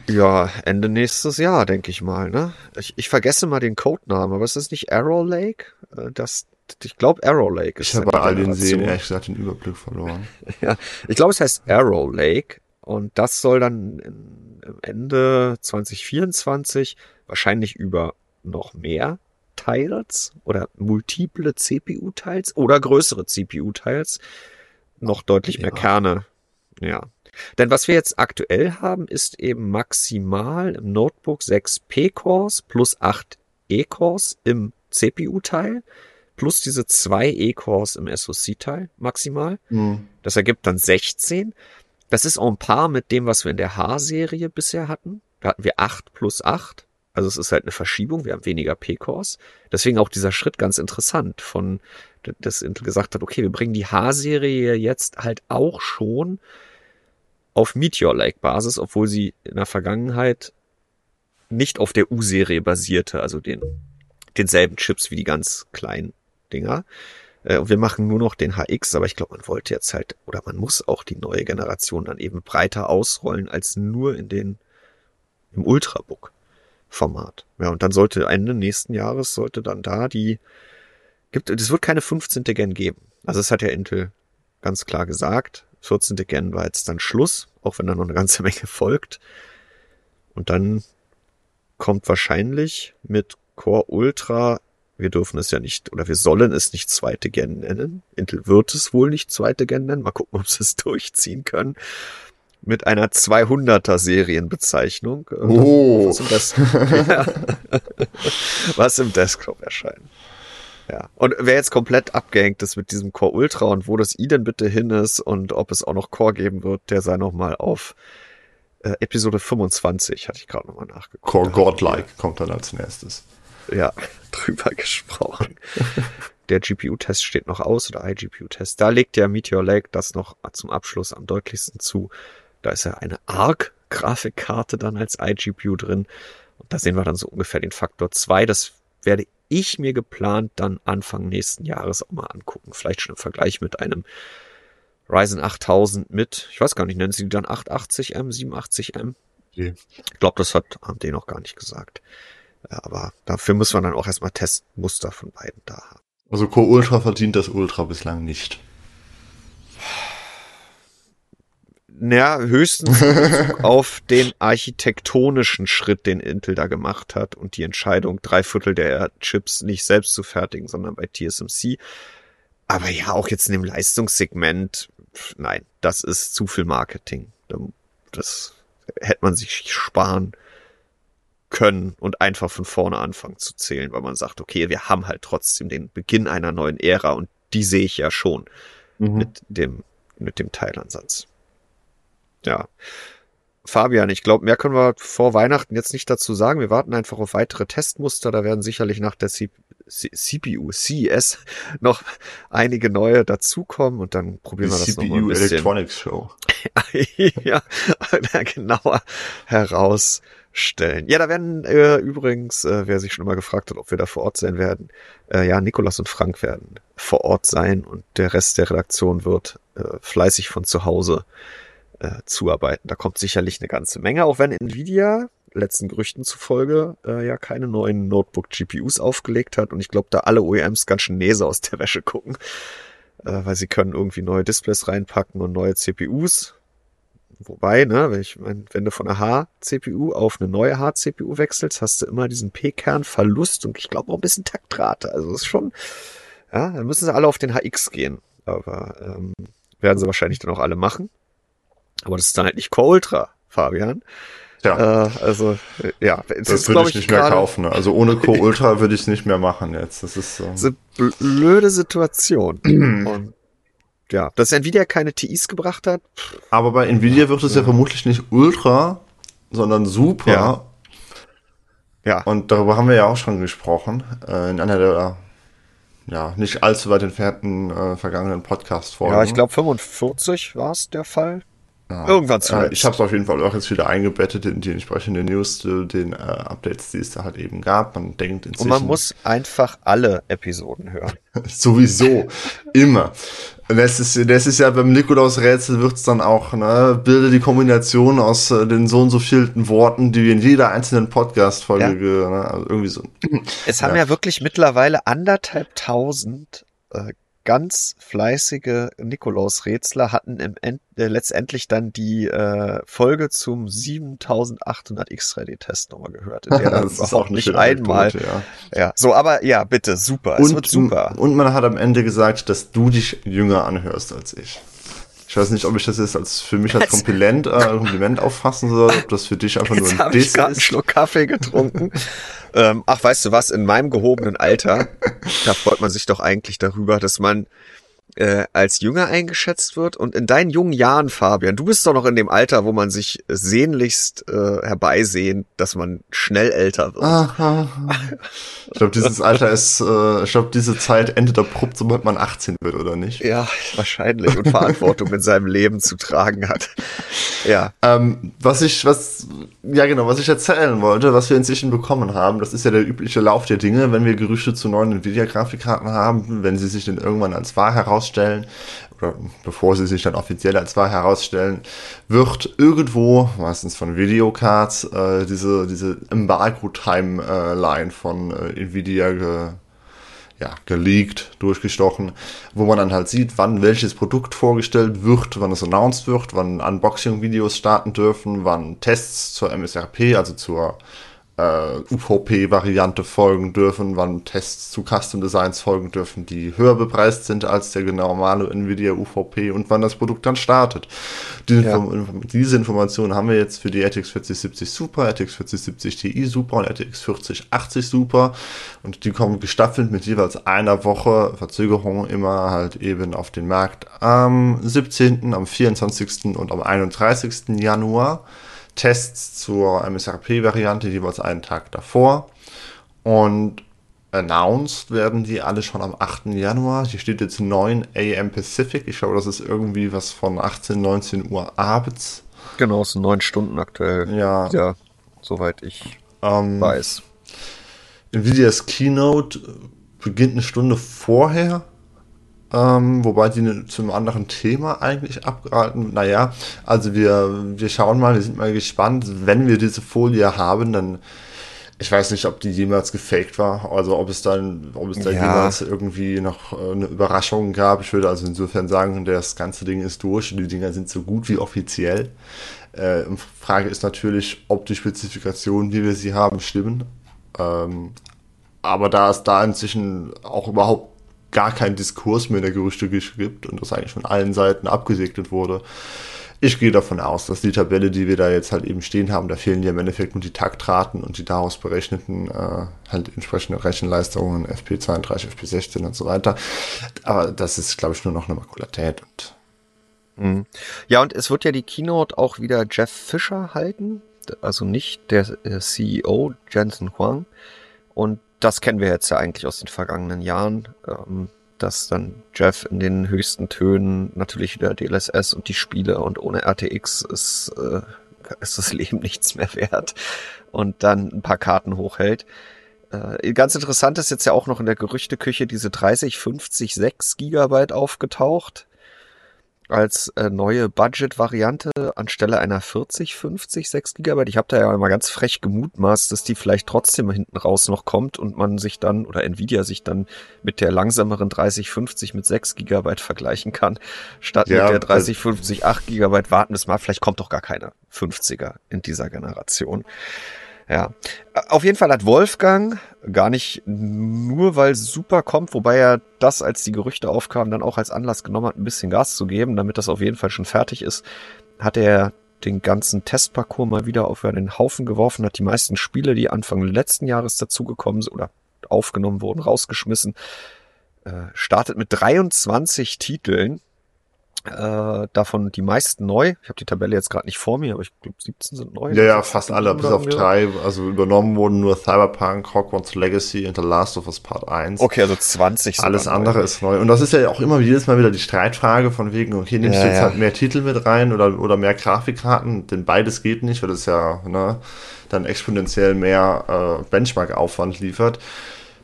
Ja, Ende nächstes Jahr, denke ich mal. Ne? Ich, ich vergesse mal den Codenamen, aber ist das nicht Arrow Lake? Äh, das, ich glaube Arrow Lake ist Ich habe bei all den Serien ehrlich gesagt den Überblick verloren. [LAUGHS] ja, ich glaube, es heißt Arrow Lake und das soll dann Ende 2024 wahrscheinlich über noch mehr Teils oder multiple CPU-Teils oder größere CPU-Teils noch deutlich mehr Kerne. Ja. Denn was wir jetzt aktuell haben, ist eben maximal im Notebook 6 P-Cores plus 8 E-Cores im CPU-Teil plus diese zwei E-Cores im SoC-Teil maximal. Mhm. Das ergibt dann 16. Das ist en par mit dem, was wir in der H-Serie bisher hatten. Da hatten wir 8 plus 8. Also es ist halt eine Verschiebung, wir haben weniger P-Cores. Deswegen auch dieser Schritt ganz interessant von, dass Intel gesagt hat, okay, wir bringen die H-Serie jetzt halt auch schon auf Meteor Lake Basis, obwohl sie in der Vergangenheit nicht auf der U-Serie basierte, also den, denselben Chips wie die ganz kleinen Dinger. Äh, und wir machen nur noch den HX, aber ich glaube, man wollte jetzt halt, oder man muss auch die neue Generation dann eben breiter ausrollen als nur in den, im Ultrabook. Format. Ja, und dann sollte Ende nächsten Jahres sollte dann da die gibt es wird keine 15. Gen geben. Also es hat ja Intel ganz klar gesagt. 14. Gen war jetzt dann Schluss, auch wenn da noch eine ganze [LAUGHS] Menge folgt. Und dann kommt wahrscheinlich mit Core Ultra, wir dürfen es ja nicht, oder wir sollen es nicht zweite Gen nennen. Intel wird es wohl nicht zweite Gen nennen. Mal gucken, [LAUGHS] ob sie es durchziehen können mit einer 200er Serienbezeichnung. Äh, oh. Was im, Des [LAUGHS] ja. was im Desktop erscheint. Ja. Und wer jetzt komplett abgehängt ist mit diesem Core Ultra und wo das i denn bitte hin ist und ob es auch noch Core geben wird, der sei nochmal auf äh, Episode 25, hatte ich gerade nochmal nachgeguckt. Core Godlike kommt dann als nächstes. Ja, [LAUGHS] drüber gesprochen. der GPU-Test steht noch aus oder iGPU-Test. Da legt ja Meteor Lake das noch zum Abschluss am deutlichsten zu. Da ist ja eine ARC-Grafikkarte dann als iGPU drin. Und da sehen wir dann so ungefähr den Faktor 2. Das werde ich mir geplant dann Anfang nächsten Jahres auch mal angucken. Vielleicht schon im Vergleich mit einem Ryzen 8000 mit, ich weiß gar nicht, nennen sie die dann 880M, 87M? Okay. Ich glaube, das hat AMD noch gar nicht gesagt. Aber dafür muss man dann auch erstmal Testmuster von beiden da haben. Also Core Ultra verdient das Ultra bislang nicht. Naja, höchstens [LAUGHS] auf den architektonischen Schritt, den Intel da gemacht hat und die Entscheidung, drei Viertel der Chips nicht selbst zu fertigen, sondern bei TSMC. Aber ja, auch jetzt in dem Leistungssegment, nein, das ist zu viel Marketing. Das hätte man sich sparen können und einfach von vorne anfangen zu zählen, weil man sagt, okay, wir haben halt trotzdem den Beginn einer neuen Ära und die sehe ich ja schon mhm. mit dem, mit dem Teilansatz ja. Fabian, ich glaube, mehr können wir vor Weihnachten jetzt nicht dazu sagen. Wir warten einfach auf weitere Testmuster. Da werden sicherlich nach der C C CPU, CES [LAUGHS] noch einige neue dazukommen und dann probieren Die wir das nochmal ein bisschen. Electronics Show. [LAUGHS] ja, [LAUGHS] genauer herausstellen. Ja, da werden äh, übrigens, äh, wer sich schon immer gefragt hat, ob wir da vor Ort sein werden, äh, ja, Nikolas und Frank werden vor Ort sein und der Rest der Redaktion wird äh, fleißig von zu Hause äh, zuarbeiten. Da kommt sicherlich eine ganze Menge, auch wenn Nvidia letzten Gerüchten zufolge äh, ja keine neuen Notebook-GPUs aufgelegt hat und ich glaube, da alle OEMs ganz schön Nese aus der Wäsche gucken, äh, weil sie können irgendwie neue Displays reinpacken und neue CPUs. Wobei, ne, wenn, ich wenn du von einer H-CPU auf eine neue H-CPU wechselst, hast du immer diesen P-Kern-Verlust und ich glaube auch ein bisschen Taktrate. Also das ist schon, ja, dann müssen sie alle auf den HX gehen. Aber ähm, werden sie wahrscheinlich dann auch alle machen. Aber das ist dann halt nicht Core Ultra, Fabian. Ja. Äh, also, ja. Das würde ich nicht mehr kaufen. Also ohne [LAUGHS] Core Ultra würde ich es nicht mehr machen jetzt. Das ist so. Das ist eine blöde Situation. [CLEARS THROAT] Und ja, dass Nvidia keine TIs gebracht hat. Aber bei Nvidia wird es ja, ja vermutlich nicht Ultra, sondern Super. Ja. ja. Und darüber haben wir ja auch schon gesprochen, äh, in einer der ja, nicht allzu weit entfernten äh, vergangenen Podcast-Folgen. Ja, ich glaube 45 war es der Fall. Ja, Irgendwann zuletzt. Äh, ich habe es auf jeden Fall auch jetzt wieder eingebettet in die entsprechende News, den äh, Updates, die es da halt eben gab. Man denkt inzwischen. Und man muss einfach alle Episoden hören. [LAUGHS] Sowieso. Immer. Das ist, das ist ja beim Nikolaus-Rätsel wird's dann auch, ne, bilde die Kombination aus äh, den so und so vielen Worten, die in jeder einzelnen Podcast-Folge, ja. ne, also irgendwie so. Es haben ja, ja wirklich mittlerweile anderthalb tausend äh, ganz fleißige Nikolaus-Rätsler hatten im End, äh, letztendlich dann die äh, Folge zum 7800 X-Ready-Test nochmal gehört, in der [LAUGHS] dann überhaupt nicht einmal. Punkt, ja. ja, so, aber ja, bitte, super, und, es wird super. Und man hat am Ende gesagt, dass du dich jünger anhörst als ich. Ich weiß nicht, ob ich das jetzt als für mich als Kompliment, äh, Kompliment auffassen soll, ob das für dich einfach nur ein Diss ich ist. einen Schluck Kaffee getrunken. [LAUGHS] ähm, ach, weißt du was, in meinem gehobenen Alter, da freut man sich doch eigentlich darüber, dass man äh, als jünger eingeschätzt wird. Und in deinen jungen Jahren, Fabian, du bist doch noch in dem Alter, wo man sich sehnlichst äh, herbeisehnt, dass man schnell älter wird. Aha. Ich glaube, dieses Alter ist, äh, ich glaube, diese Zeit endet abrupt, sobald man 18 wird, oder nicht? Ja, wahrscheinlich. Und Verantwortung in seinem Leben zu tragen hat. Ja. Ähm, was ich, was, ja genau, was ich erzählen wollte, was wir inzwischen bekommen haben, das ist ja der übliche Lauf der Dinge, wenn wir Gerüchte zu neuen Nvidia-Grafikkarten haben, wenn sie sich dann irgendwann als wahr herausstellen, oder bevor sie sich dann offiziell als wahr herausstellen, wird irgendwo, meistens von Videocards, äh, diese, diese Embargo-Timeline von äh, Nvidia ge, ja, geleakt, durchgestochen, wo man dann halt sieht, wann welches Produkt vorgestellt wird, wann es announced wird, wann Unboxing-Videos starten dürfen, wann Tests zur MSRP, also zur äh, UVP-Variante folgen dürfen, wann Tests zu Custom Designs folgen dürfen, die höher bepreist sind als der normale Nvidia UVP und wann das Produkt dann startet. Diese, ja. Inform diese Informationen haben wir jetzt für die RTX 4070 Super, RTX 4070 Ti Super und RTX 4080 Super und die kommen gestaffelt mit jeweils einer Woche Verzögerung immer halt eben auf den Markt am 17., am 24. und am 31. Januar. Tests zur MSRP-Variante jeweils einen Tag davor. Und announced werden die alle schon am 8. Januar. Hier steht jetzt 9 AM Pacific. Ich glaube, das ist irgendwie was von 18, 19 Uhr abends. Genau, es sind 9 Stunden aktuell. Ja. Ja, soweit ich ähm, weiß. Nvidias Keynote beginnt eine Stunde vorher ähm, wobei die ne, zum anderen Thema eigentlich abgeraten. Naja, also wir, wir schauen mal, wir sind mal gespannt. Wenn wir diese Folie haben, dann ich weiß nicht, ob die jemals gefaked war, also ob es dann, ob es da ja. jemals irgendwie noch äh, eine Überraschung gab. Ich würde also insofern sagen, das ganze Ding ist durch und die Dinger sind so gut wie offiziell. Äh, Frage ist natürlich, ob die Spezifikationen, wie wir sie haben, stimmen. Ähm, aber da es da inzwischen auch überhaupt gar keinen Diskurs mehr in der Gerüchteküche gibt und das eigentlich von allen Seiten abgesegnet wurde. Ich gehe davon aus, dass die Tabelle, die wir da jetzt halt eben stehen haben, da fehlen ja im Endeffekt nur die Taktraten und die daraus berechneten äh, halt entsprechenden Rechenleistungen, FP32, FP16 und so weiter. Aber das ist, glaube ich, nur noch eine Makulatät und mhm. ja, und es wird ja die Keynote auch wieder Jeff Fischer halten, also nicht der CEO Jensen Huang. Und das kennen wir jetzt ja eigentlich aus den vergangenen Jahren, ähm, dass dann Jeff in den höchsten Tönen natürlich wieder DLSS und die Spiele und ohne RTX ist, äh, ist das [LAUGHS] Leben nichts mehr wert und dann ein paar Karten hochhält. Äh, ganz interessant ist jetzt ja auch noch in der Gerüchteküche diese 30, 50, 6 Gigabyte aufgetaucht als äh, neue Budget-Variante anstelle einer 40, 50, 6 GB. Ich habe da ja mal ganz frech gemutmaßt, dass die vielleicht trotzdem hinten raus noch kommt und man sich dann oder Nvidia sich dann mit der langsameren 30, 50 mit 6 GB vergleichen kann, statt ja, mit der 30, 50, 8 GB warten bis mal, vielleicht kommt doch gar keine 50er in dieser Generation. Ja. Auf jeden Fall hat Wolfgang gar nicht nur, weil super kommt, wobei er das, als die Gerüchte aufkamen, dann auch als Anlass genommen hat, ein bisschen Gas zu geben, damit das auf jeden Fall schon fertig ist, hat er den ganzen Testparcours mal wieder auf den Haufen geworfen, hat die meisten Spiele, die Anfang letzten Jahres dazugekommen sind oder aufgenommen wurden, rausgeschmissen, äh, startet mit 23 Titeln Äh, davon die meisten neu. Ich habe die Tabelle jetzt gerade nicht vor mir, aber ich glaube 17 sind neu. Ja, ja, fast alle, bis auf drei. Also übernommen wurden nur Cyberpunk, Hogwarts Legacy und The Last of Us Part 1. Okay, also 20 sind Alles andere neu. ist neu. Und das ist ja auch immer jedes Mal wieder die Streitfrage von wegen, okay, nimmst ja, du jetzt ja. halt mehr Titel mit rein oder, oder mehr Grafikkarten? Denn beides geht nicht, weil das ja ne, dann exponentiell mehr äh, Benchmark-Aufwand liefert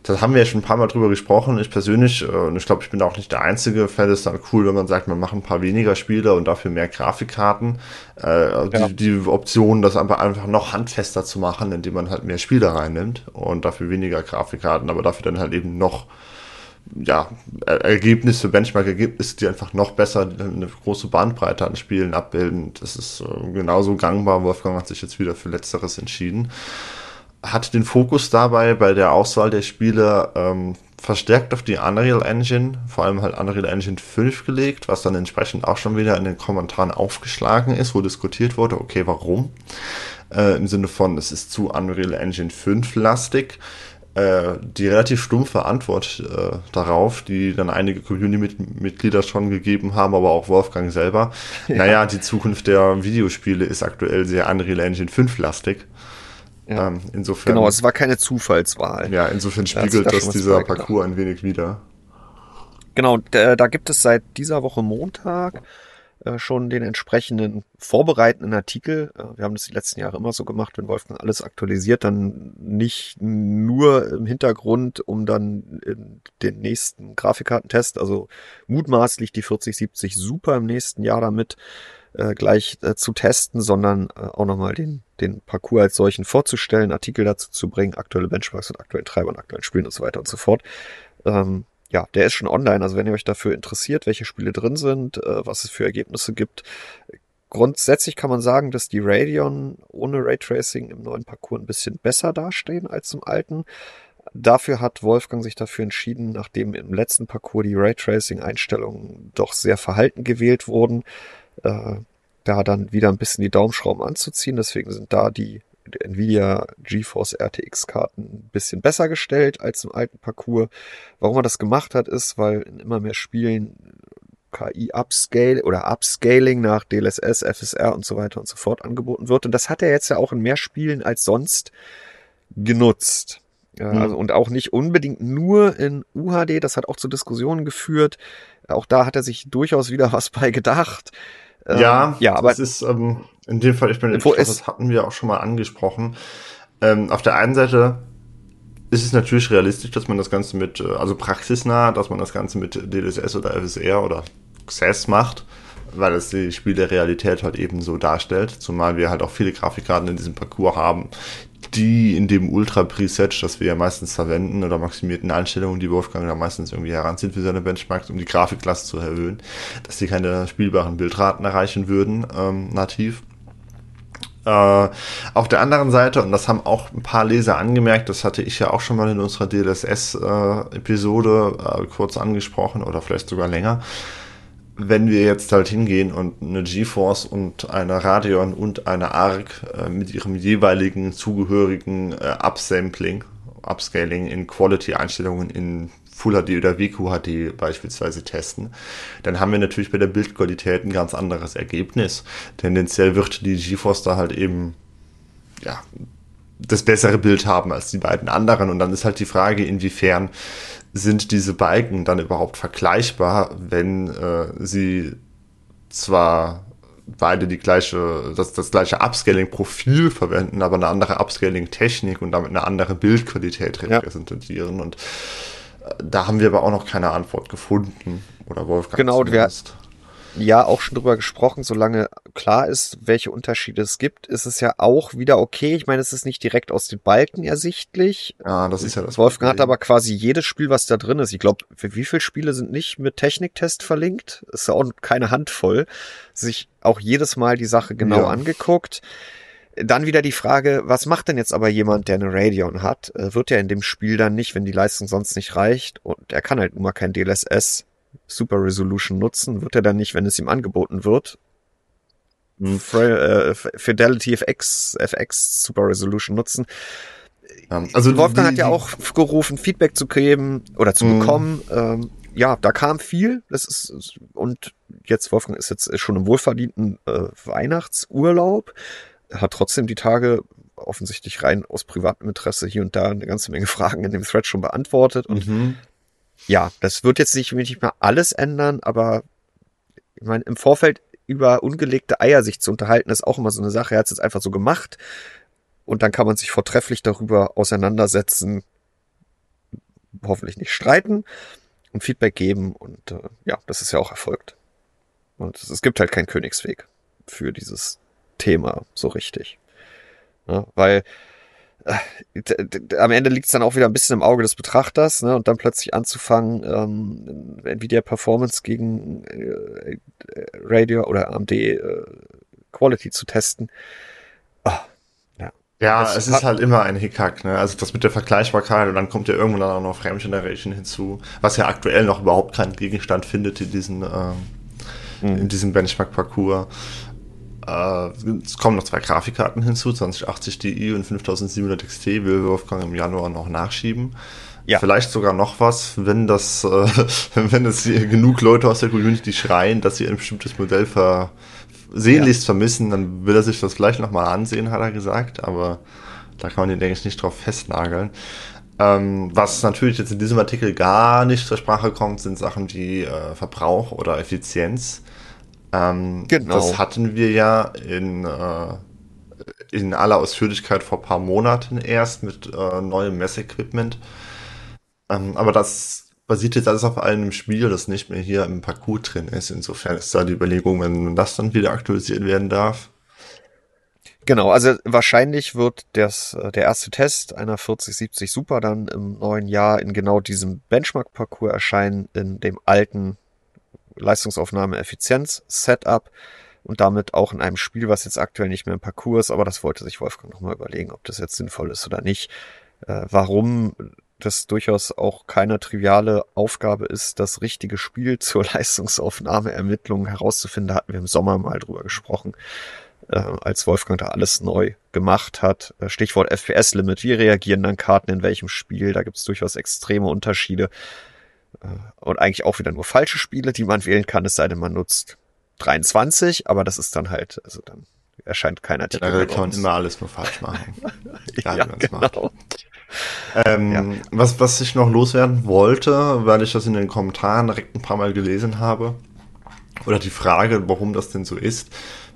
das haben wir ja schon ein paar Mal drüber gesprochen. Ich persönlich, äh, und ich glaube, ich bin auch nicht der Einzige, fände es dann cool, wenn man sagt, man macht ein paar weniger Spiele und dafür mehr Grafikkarten. Äh, ja. die, die Option, das einfach, einfach noch handfester zu machen, indem man halt mehr Spiele reinnimmt und dafür weniger Grafikkarten, aber dafür dann halt eben noch ja, Ergebnisse, Benchmark-Ergebnisse, die einfach noch besser eine große Bandbreite an Spielen abbilden. Das ist äh, genauso gangbar. Wolfgang hat sich jetzt wieder für Letzteres entschieden hat den Fokus dabei bei der Auswahl der Spiele ähm, verstärkt auf die Unreal Engine, vor allem halt Unreal Engine 5 gelegt, was dann entsprechend auch schon wieder in den Kommentaren aufgeschlagen ist, wo diskutiert wurde, okay, warum? Äh, Im Sinne von, es ist zu Unreal Engine 5 lastig. Äh, die relativ stumpfe Antwort äh, darauf, die dann einige Community-Mitglieder schon gegeben haben, aber auch Wolfgang selber. Ja. Naja, die Zukunft der Videospiele ist aktuell sehr Unreal Engine 5 lastig. Ja. Ähm, insofern. Genau, es war keine Zufallswahl. Ja, insofern spiegelt da das dieser Parcours ein wenig wieder. Genau, da, da gibt es seit dieser Woche Montag äh, schon den entsprechenden vorbereitenden Artikel. Äh, wir haben das die letzten Jahre immer so gemacht, wenn Wolfgang alles aktualisiert, dann nicht nur im Hintergrund, um dann den nächsten Grafikkartentest, also mutmaßlich die 4070 Super im nächsten Jahr damit äh, gleich äh, zu testen, sondern äh, auch nochmal den, den Parcours als solchen vorzustellen, Artikel dazu zu bringen, aktuelle Benchmarks und aktuellen Treiber und aktuellen Spielen und so weiter und so fort. Ähm, ja, der ist schon online. Also wenn ihr euch dafür interessiert, welche Spiele drin sind, äh, was es für Ergebnisse gibt. Grundsätzlich kann man sagen, dass die Radeon ohne Raytracing im neuen Parcours ein bisschen besser dastehen als im alten. Dafür hat Wolfgang sich dafür entschieden, nachdem im letzten Parcours die Raytracing-Einstellungen doch sehr verhalten gewählt wurden, äh, da dann wieder ein bisschen die Daumenschrauben anzuziehen. Deswegen sind da die Nvidia GeForce RTX Karten ein bisschen besser gestellt als im alten Parcours. Warum er das gemacht hat, ist, weil in immer mehr Spielen KI Upscale oder Upscaling nach DLSS, FSR und so weiter und so fort angeboten wird. Und das hat er jetzt ja auch in mehr Spielen als sonst genutzt. Ja, mhm. also, und auch nicht unbedingt nur in UHD, das hat auch zu Diskussionen geführt. Auch da hat er sich durchaus wieder was bei gedacht. Ja, ähm, ja, aber das ist ähm, in dem Fall, ich bin, ich glaub, das hatten wir auch schon mal angesprochen. Ähm, auf der einen Seite ist es natürlich realistisch, dass man das Ganze mit, äh, also praxisnah, dass man das Ganze mit DLSS oder FSR oder XS macht, weil es die Spielrealität halt eben so darstellt, zumal wir halt auch viele Grafikkarten in diesem Parcours haben, die in dem Ultra-Preset, das wir ja meistens verwenden, oder maximierten Einstellungen, die Wolfgang da meistens irgendwie heranzieht für seine Benchmarks, um die Grafikklasse zu erhöhen, dass die keine spielbaren Bildraten erreichen würden, ähm, nativ. Äh, auf der anderen Seite, und das haben auch ein paar Leser angemerkt, das hatte ich ja auch schon mal in unserer DLSS-Episode äh, äh, kurz angesprochen oder vielleicht sogar länger, wenn wir jetzt halt hingehen und eine GeForce und eine Radeon und eine ARC äh, mit ihrem jeweiligen zugehörigen äh, Upsampling, Upscaling in Quality-Einstellungen in Full HD oder WQHD beispielsweise testen, dann haben wir natürlich bei der Bildqualität ein ganz anderes Ergebnis. Tendenziell wird die GeForce da halt eben ja, das bessere Bild haben als die beiden anderen. Und dann ist halt die Frage, inwiefern sind diese Balken dann überhaupt vergleichbar, wenn äh, sie zwar beide die gleiche, das, das gleiche Upscaling-Profil verwenden, aber eine andere Upscaling-Technik und damit eine andere Bildqualität repräsentieren. Ja. Und äh, da haben wir aber auch noch keine Antwort gefunden. Oder Wolfgang genau, zumindest ja auch schon drüber gesprochen, solange klar ist, welche Unterschiede es gibt, ist es ja auch wieder okay. Ich meine, es ist nicht direkt aus den Balken ersichtlich. Ja, das ist ja das. Wolfgang hat aber quasi jedes Spiel, was da drin ist. Ich glaube, für wie viele Spiele sind nicht mit Techniktest verlinkt? Ist ja auch keine Handvoll. Sich auch jedes Mal die Sache genau ja. angeguckt. Dann wieder die Frage, was macht denn jetzt aber jemand, der eine Radeon hat? Äh, wird er in dem Spiel dann nicht, wenn die Leistung sonst nicht reicht und er kann halt immer kein DLSS Super Resolution nutzen, wird er dann nicht, wenn es ihm angeboten wird. Hm. Äh, Fidelity FX, FX Super Resolution nutzen. Also Wolfgang die, hat ja auch gerufen, Feedback zu geben oder zu mh. bekommen. Ähm, ja, da kam viel. Das ist und jetzt, Wolfgang ist jetzt schon im wohlverdienten äh, Weihnachtsurlaub, hat trotzdem die Tage offensichtlich rein aus privatem Interesse hier und da eine ganze Menge [LAUGHS] Fragen in dem Thread schon beantwortet. Und mhm. Ja, das wird jetzt nicht, nicht mehr alles ändern, aber ich meine, im Vorfeld über ungelegte Eier sich zu unterhalten, ist auch immer so eine Sache. Er hat es jetzt einfach so gemacht und dann kann man sich vortrefflich darüber auseinandersetzen, hoffentlich nicht streiten und Feedback geben und äh, ja, das ist ja auch erfolgt. Und es, es gibt halt keinen Königsweg für dieses Thema so richtig. Ja, weil am Ende liegt es dann auch wieder ein bisschen im Auge des Betrachters, ne? Und dann plötzlich anzufangen, ähm, Nvidia Performance gegen äh, Radio oder AMD äh, Quality zu testen. Oh, ja, ja es ist halt immer ein Hickhack, ne? Also das mit der Vergleichbarkeit und dann kommt ja irgendwann dann auch noch Frame Generation hinzu, was ja aktuell noch überhaupt keinen Gegenstand findet in diesen ähm, mhm. in diesem Benchmark-Parcours. Äh, es kommen noch zwei Grafikkarten hinzu, 2080 Di und 5700 XT will Wolfgang im Januar noch nachschieben. Ja. Vielleicht sogar noch was, wenn das, äh, [LAUGHS] wenn es genug Leute aus der Community schreien, dass sie ein bestimmtes Modell ver sehnlichst ja. vermissen, dann will er sich das gleich nochmal ansehen, hat er gesagt, aber da kann man ihn, denke ich, nicht drauf festnageln. Ähm, was natürlich jetzt in diesem Artikel gar nicht zur Sprache kommt, sind Sachen wie äh, Verbrauch oder Effizienz. Ähm, genau. Das hatten wir ja in, äh, in aller Ausführlichkeit vor paar Monaten erst mit äh, neuem Messequipment. Ähm, aber das basiert jetzt alles auf einem Spiel, das nicht mehr hier im Parcours drin ist. Insofern ist da die Überlegung, wenn das dann wieder aktualisiert werden darf. Genau, also wahrscheinlich wird das, äh, der erste Test einer 4070 Super dann im neuen Jahr in genau diesem Benchmark-Parcours erscheinen, in dem alten Leistungsaufnahme, Effizienz, Setup und damit auch in einem Spiel, was jetzt aktuell nicht mehr im Parcours ist, aber das wollte sich Wolfgang nochmal überlegen, ob das jetzt sinnvoll ist oder nicht. Äh, warum das durchaus auch keine triviale Aufgabe ist, das richtige Spiel [LAUGHS] zur Leistungsaufnahme, Ermittlung herauszufinden, hatten wir im Sommer mal drüber gesprochen, äh, als Wolfgang da alles neu gemacht hat. Äh, Stichwort FPS-Limit, wie reagieren dann Karten in welchem Spiel? Da gibt es durchaus extreme Unterschiede. Äh, und eigentlich auch wieder nur falsche Spiele, die man wählen kann, es sei denn, man nutzt 23, aber das ist dann halt, also dann erscheint keiner Artikel. Generell kann man immer alles nur falsch machen. [LAUGHS] ja, genau. Ähm, ja. was, was ich noch loswerden wollte, weil ich das in den Kommentaren direkt ein paar Mal gelesen habe, oder die Frage, warum das denn so ist,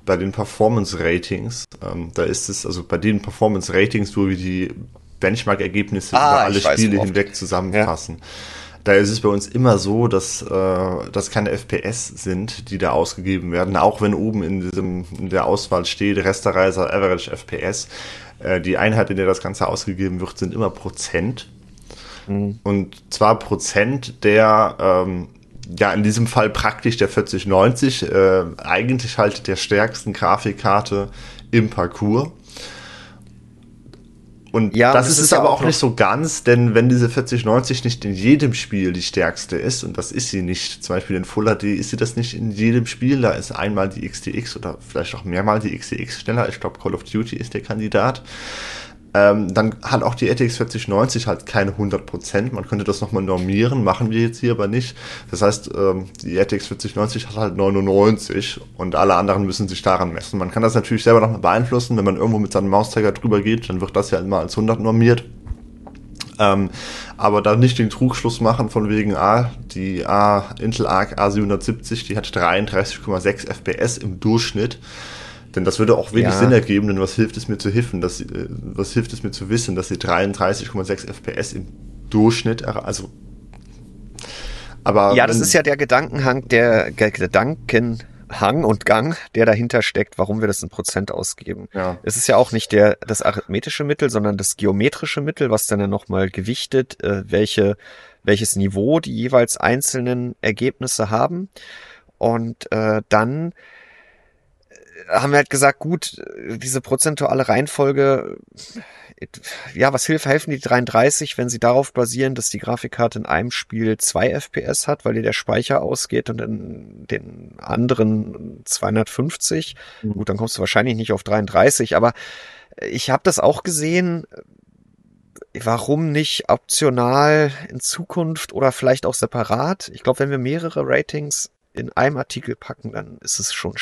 bei den Performance Ratings, ähm, da ist es, also bei den Performance Ratings, wo wir die Benchmark-Ergebnisse ah, über alle Spiele hinweg zusammenfassen. Ja da ist es bei uns immer so, dass äh, das keine FPS sind, die da ausgegeben werden, auch wenn oben in diesem in der Auswahl steht Resterizer Average FPS. Äh, die Einheit, in der das Ganze ausgegeben wird, sind immer Prozent. Mhm. Und zwar Prozent der ähm, ja, in diesem Fall praktisch der 4090, äh, eigentlich halt der stärksten Grafikkarte im Parcours. Und ja, das, das, ist es aber auch nicht so ganz, denn wenn diese 4090 nicht in jedem Spiel die stärkste ist, und das ist sie nicht, zum Beispiel in Full HD ist sie das nicht in jedem Spiel, da ist einmal die XTX oder vielleicht auch mehrmal die XTX schneller, ich glaube Call of Duty ist der Kandidat, ähm, dann hat auch die RTX 4090 halt keine 100%. Man könnte das nochmal normieren, machen wir jetzt hier aber nicht. Das heißt, ähm, die RTX 4090 hat halt 99 und alle anderen müssen sich daran messen. Man kann das natürlich selber nochmal beeinflussen. Wenn man irgendwo mit seinem Mauszeiger drüber geht, dann wird das ja immer als 100 normiert. Ähm, aber da nicht den Trugschluss machen von wegen, ah, die A, Intel Arc A770, die hat 33,6 FPS im Durchschnitt. Denn das würde auch wenig ja. Sinn ergeben, denn was hilft es mir zu hiffen, dass äh, was hilft es mir zu wissen, dass sie 33,6 FPS im Durchschnitt, also aber ja, das ist ja der Gedankenhang, der Gedankenhang und Gang, der dahinter steckt, warum wir das in Prozent ausgeben. Ja. Es ist ja auch nicht der das arithmetische Mittel, sondern das geometrische Mittel, was dann ja nochmal gewichtet, äh, welche welches Niveau die jeweils einzelnen Ergebnisse haben. Und äh, dann haben wir halt gesagt, gut, diese prozentuale Reihenfolge, ja, was hilft, helfen die 33, wenn sie darauf basieren, dass die Grafikkarte in einem Spiel zwei FPS hat, weil dir der Speicher ausgeht und in den anderen 250. Mhm. Gut, dann kommst du wahrscheinlich nicht auf 33, aber ich habe das auch gesehen. Warum nicht optional in Zukunft oder vielleicht auch separat? Ich glaube, wenn wir mehrere Ratings in einem Artikel packen, dann ist es schon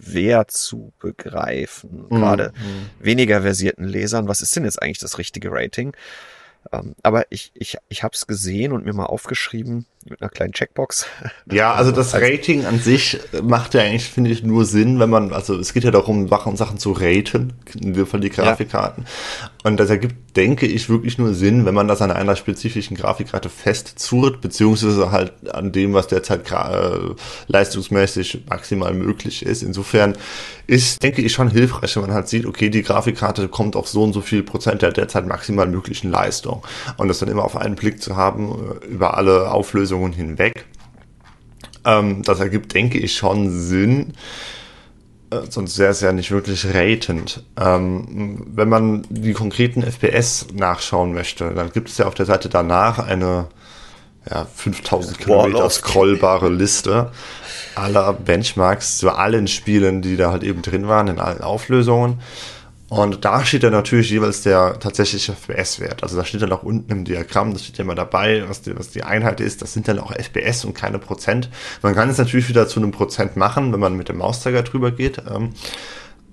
schwer zu begreifen. Mhm. Gerade mhm. weniger versierten Lesern, was ist denn jetzt eigentlich das richtige Rating? Ähm, aber ich, ich, ich habe es gesehen und mir mal aufgeschrieben mit einer kleinen Checkbox. [LAUGHS] Ja, also das Rating an sich macht ja eigentlich, finde ich, nur Sinn, wenn man, also es geht ja darum, Sachen zu raten, in dem Fall die Grafikkarten. Ja. Und das ergibt, denke ich, wirklich nur Sinn, wenn man das an einer spezifischen Grafikkarte festzurrt, beziehungsweise halt an dem, was derzeit äh, leistungsmäßig maximal möglich ist. Insofern ist, denke ich, schon hilfreich, wenn man halt sieht, okay, die Grafikkarte kommt auf so und so viel Prozent der derzeit maximal möglichen Leistung. Und das dann immer auf einen Blick zu haben, äh, über alle Auflösungen hinweg. Ähm, das ergibt, denke ich, schon Sinn sonst wäre es ja nicht wirklich ratend. Ähm, wenn man die konkreten FPS nachschauen möchte, dann gibt es ja auf der Seite danach eine ja, 5000 Kilometer scrollbare Liste aller Benchmarks zu allen Spielen, die da halt eben drin waren, in allen Auflösungen. Und da steht dann natürlich jeweils der tatsächliche FPS-Wert. Also da steht dann auch unten im Diagramm, das steht ja immer dabei, was die, was die Einheit ist. Das sind dann auch FPS und keine Prozent. Man kann es natürlich wieder zu einem Prozent machen, wenn man mit dem Mauszeiger drüber geht. Ähm,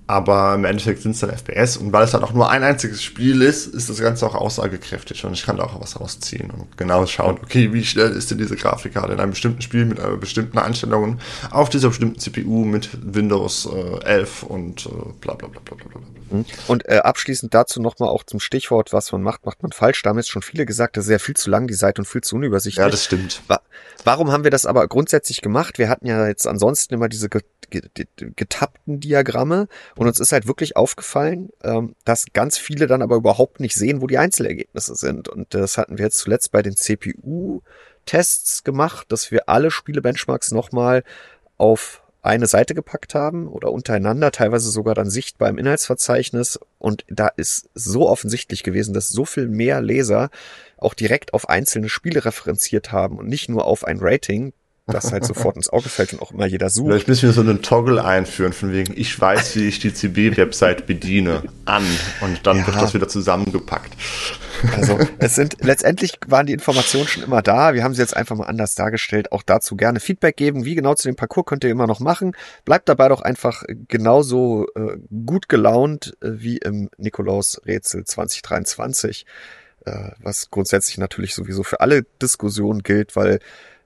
aber im Endeffekt sind es dann FPS und weil es dann auch nur ein einziges Spiel ist, ist das Ganze auch aussagekräftig und ich kann da auch was rausziehen und genau schauen, okay, wie schnell ist denn diese Grafikkarte in einem bestimmten Spiel mit einer bestimmten Einstellung auf dieser bestimmten CPU mit Windows äh, 11 und äh, bla bla bla bla bla bla. Mhm. Und äh, abschließend dazu nochmal auch zum Stichwort, was man macht, macht man falsch. Da haben jetzt schon viele gesagt, das ist ja viel zu lang, die Seite und viel zu unübersichtlich. Ja, das stimmt. Wa warum haben wir das aber grundsätzlich gemacht? Wir hatten ja jetzt ansonsten immer diese getappten Diagramme und uns ist halt wirklich aufgefallen, ähm, dass ganz viele dann aber überhaupt nicht sehen, wo die Einzelergebnisse sind. Und das hatten wir jetzt zuletzt bei den CPU-Tests gemacht, dass wir alle Spiele-Benchmarks nochmal auf eine Seite gepackt haben oder untereinander, teilweise sogar dann sichtbar im Inhaltsverzeichnis. Und da ist so offensichtlich gewesen, dass so viel mehr Leser auch direkt auf einzelne Spiele referenziert haben und nicht nur auf ein Rating, das halt sofort ins Auge fällt und auch immer jeder sucht. Vielleicht müssen wir so einen Toggle einführen, von wegen, ich weiß, wie ich die CB-Website bediene, an. Und dann ja. wird das wieder zusammengepackt. Also, es sind, letztendlich waren die Informationen schon immer da. Wir haben sie jetzt einfach mal anders dargestellt. Auch dazu gerne Feedback geben. Wie genau zu dem Parcours könnt ihr immer noch machen. Bleibt dabei doch einfach genauso äh, gut gelaunt äh, wie im Nikolaus-Rätsel 2023 äh, was grundsätzlich natürlich sowieso für alle Diskussionen gilt, weil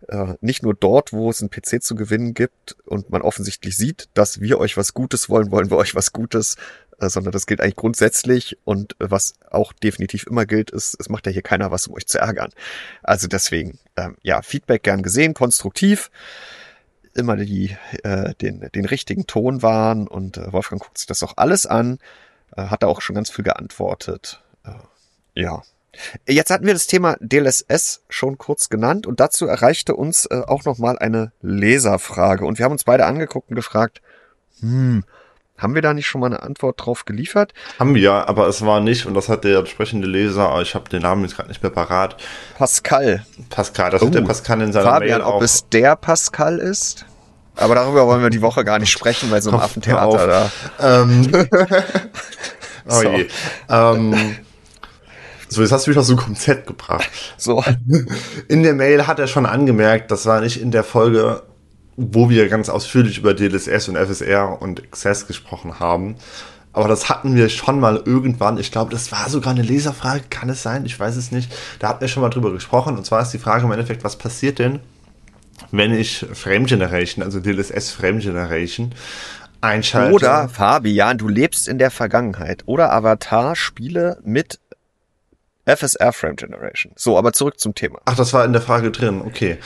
äh, nicht nur dort, wo es einen PC zu gewinnen gibt und man offensichtlich sieht, dass wir euch was Gutes wollen, wollen wir euch was Gutes, äh, sondern das gilt eigentlich grundsätzlich und äh, was auch definitiv immer gilt, ist, es macht ja hier keiner was, um euch zu ärgern. Also deswegen, ähm, ja, Feedback gern gesehen, konstruktiv immer die, äh, den, den richtigen Ton wahren und Wolfgang guckt sich das auch alles an, hat da auch schon ganz viel geantwortet. Ja, Jetzt hatten wir das Thema DLSS schon kurz genannt und dazu erreichte uns äh, auch nochmal eine Leserfrage und wir haben uns beide angeguckt und gefragt, hm, haben wir da nicht schon mal eine Antwort drauf geliefert? Haben wir, aber es war nicht, und das hat der entsprechende Leser, ich habe den Namen jetzt gerade nicht mehr parat. Pascal. Pascal, das oh, hat der oh. Pascal in seiner Fabian, Mail auch. ob es der Pascal ist? Aber darüber wollen wir die Woche gar nicht sprechen, weil so ein Affentheater da. Ähm. [LAUGHS] [LAUGHS] oh so. je. Ähm, so, jetzt hast du mich auf so ein Konzept gebracht. So. [LAUGHS] In der Mail hat er schon angemerkt, das war nicht in der Folge, wo wir ganz ausführlich über DLSS und FSR und Access gesprochen haben. Aber das hatten wir schon mal irgendwann. Ich glaube, das war sogar eine Leserfrage. Kann es sein? Ich weiß es nicht. Da hatten wir schon mal drüber gesprochen. Und zwar ist die Frage im Endeffekt, was passiert denn, wenn ich Frame Generation, also DLSS Frame Generation, einschalte? Oder, Fabian, du lebst in der Vergangenheit. Oder Avatar Spiele mit FSR Frame Generation. So, aber zurück zum Thema. Ach, das war in der Frage drin, okay.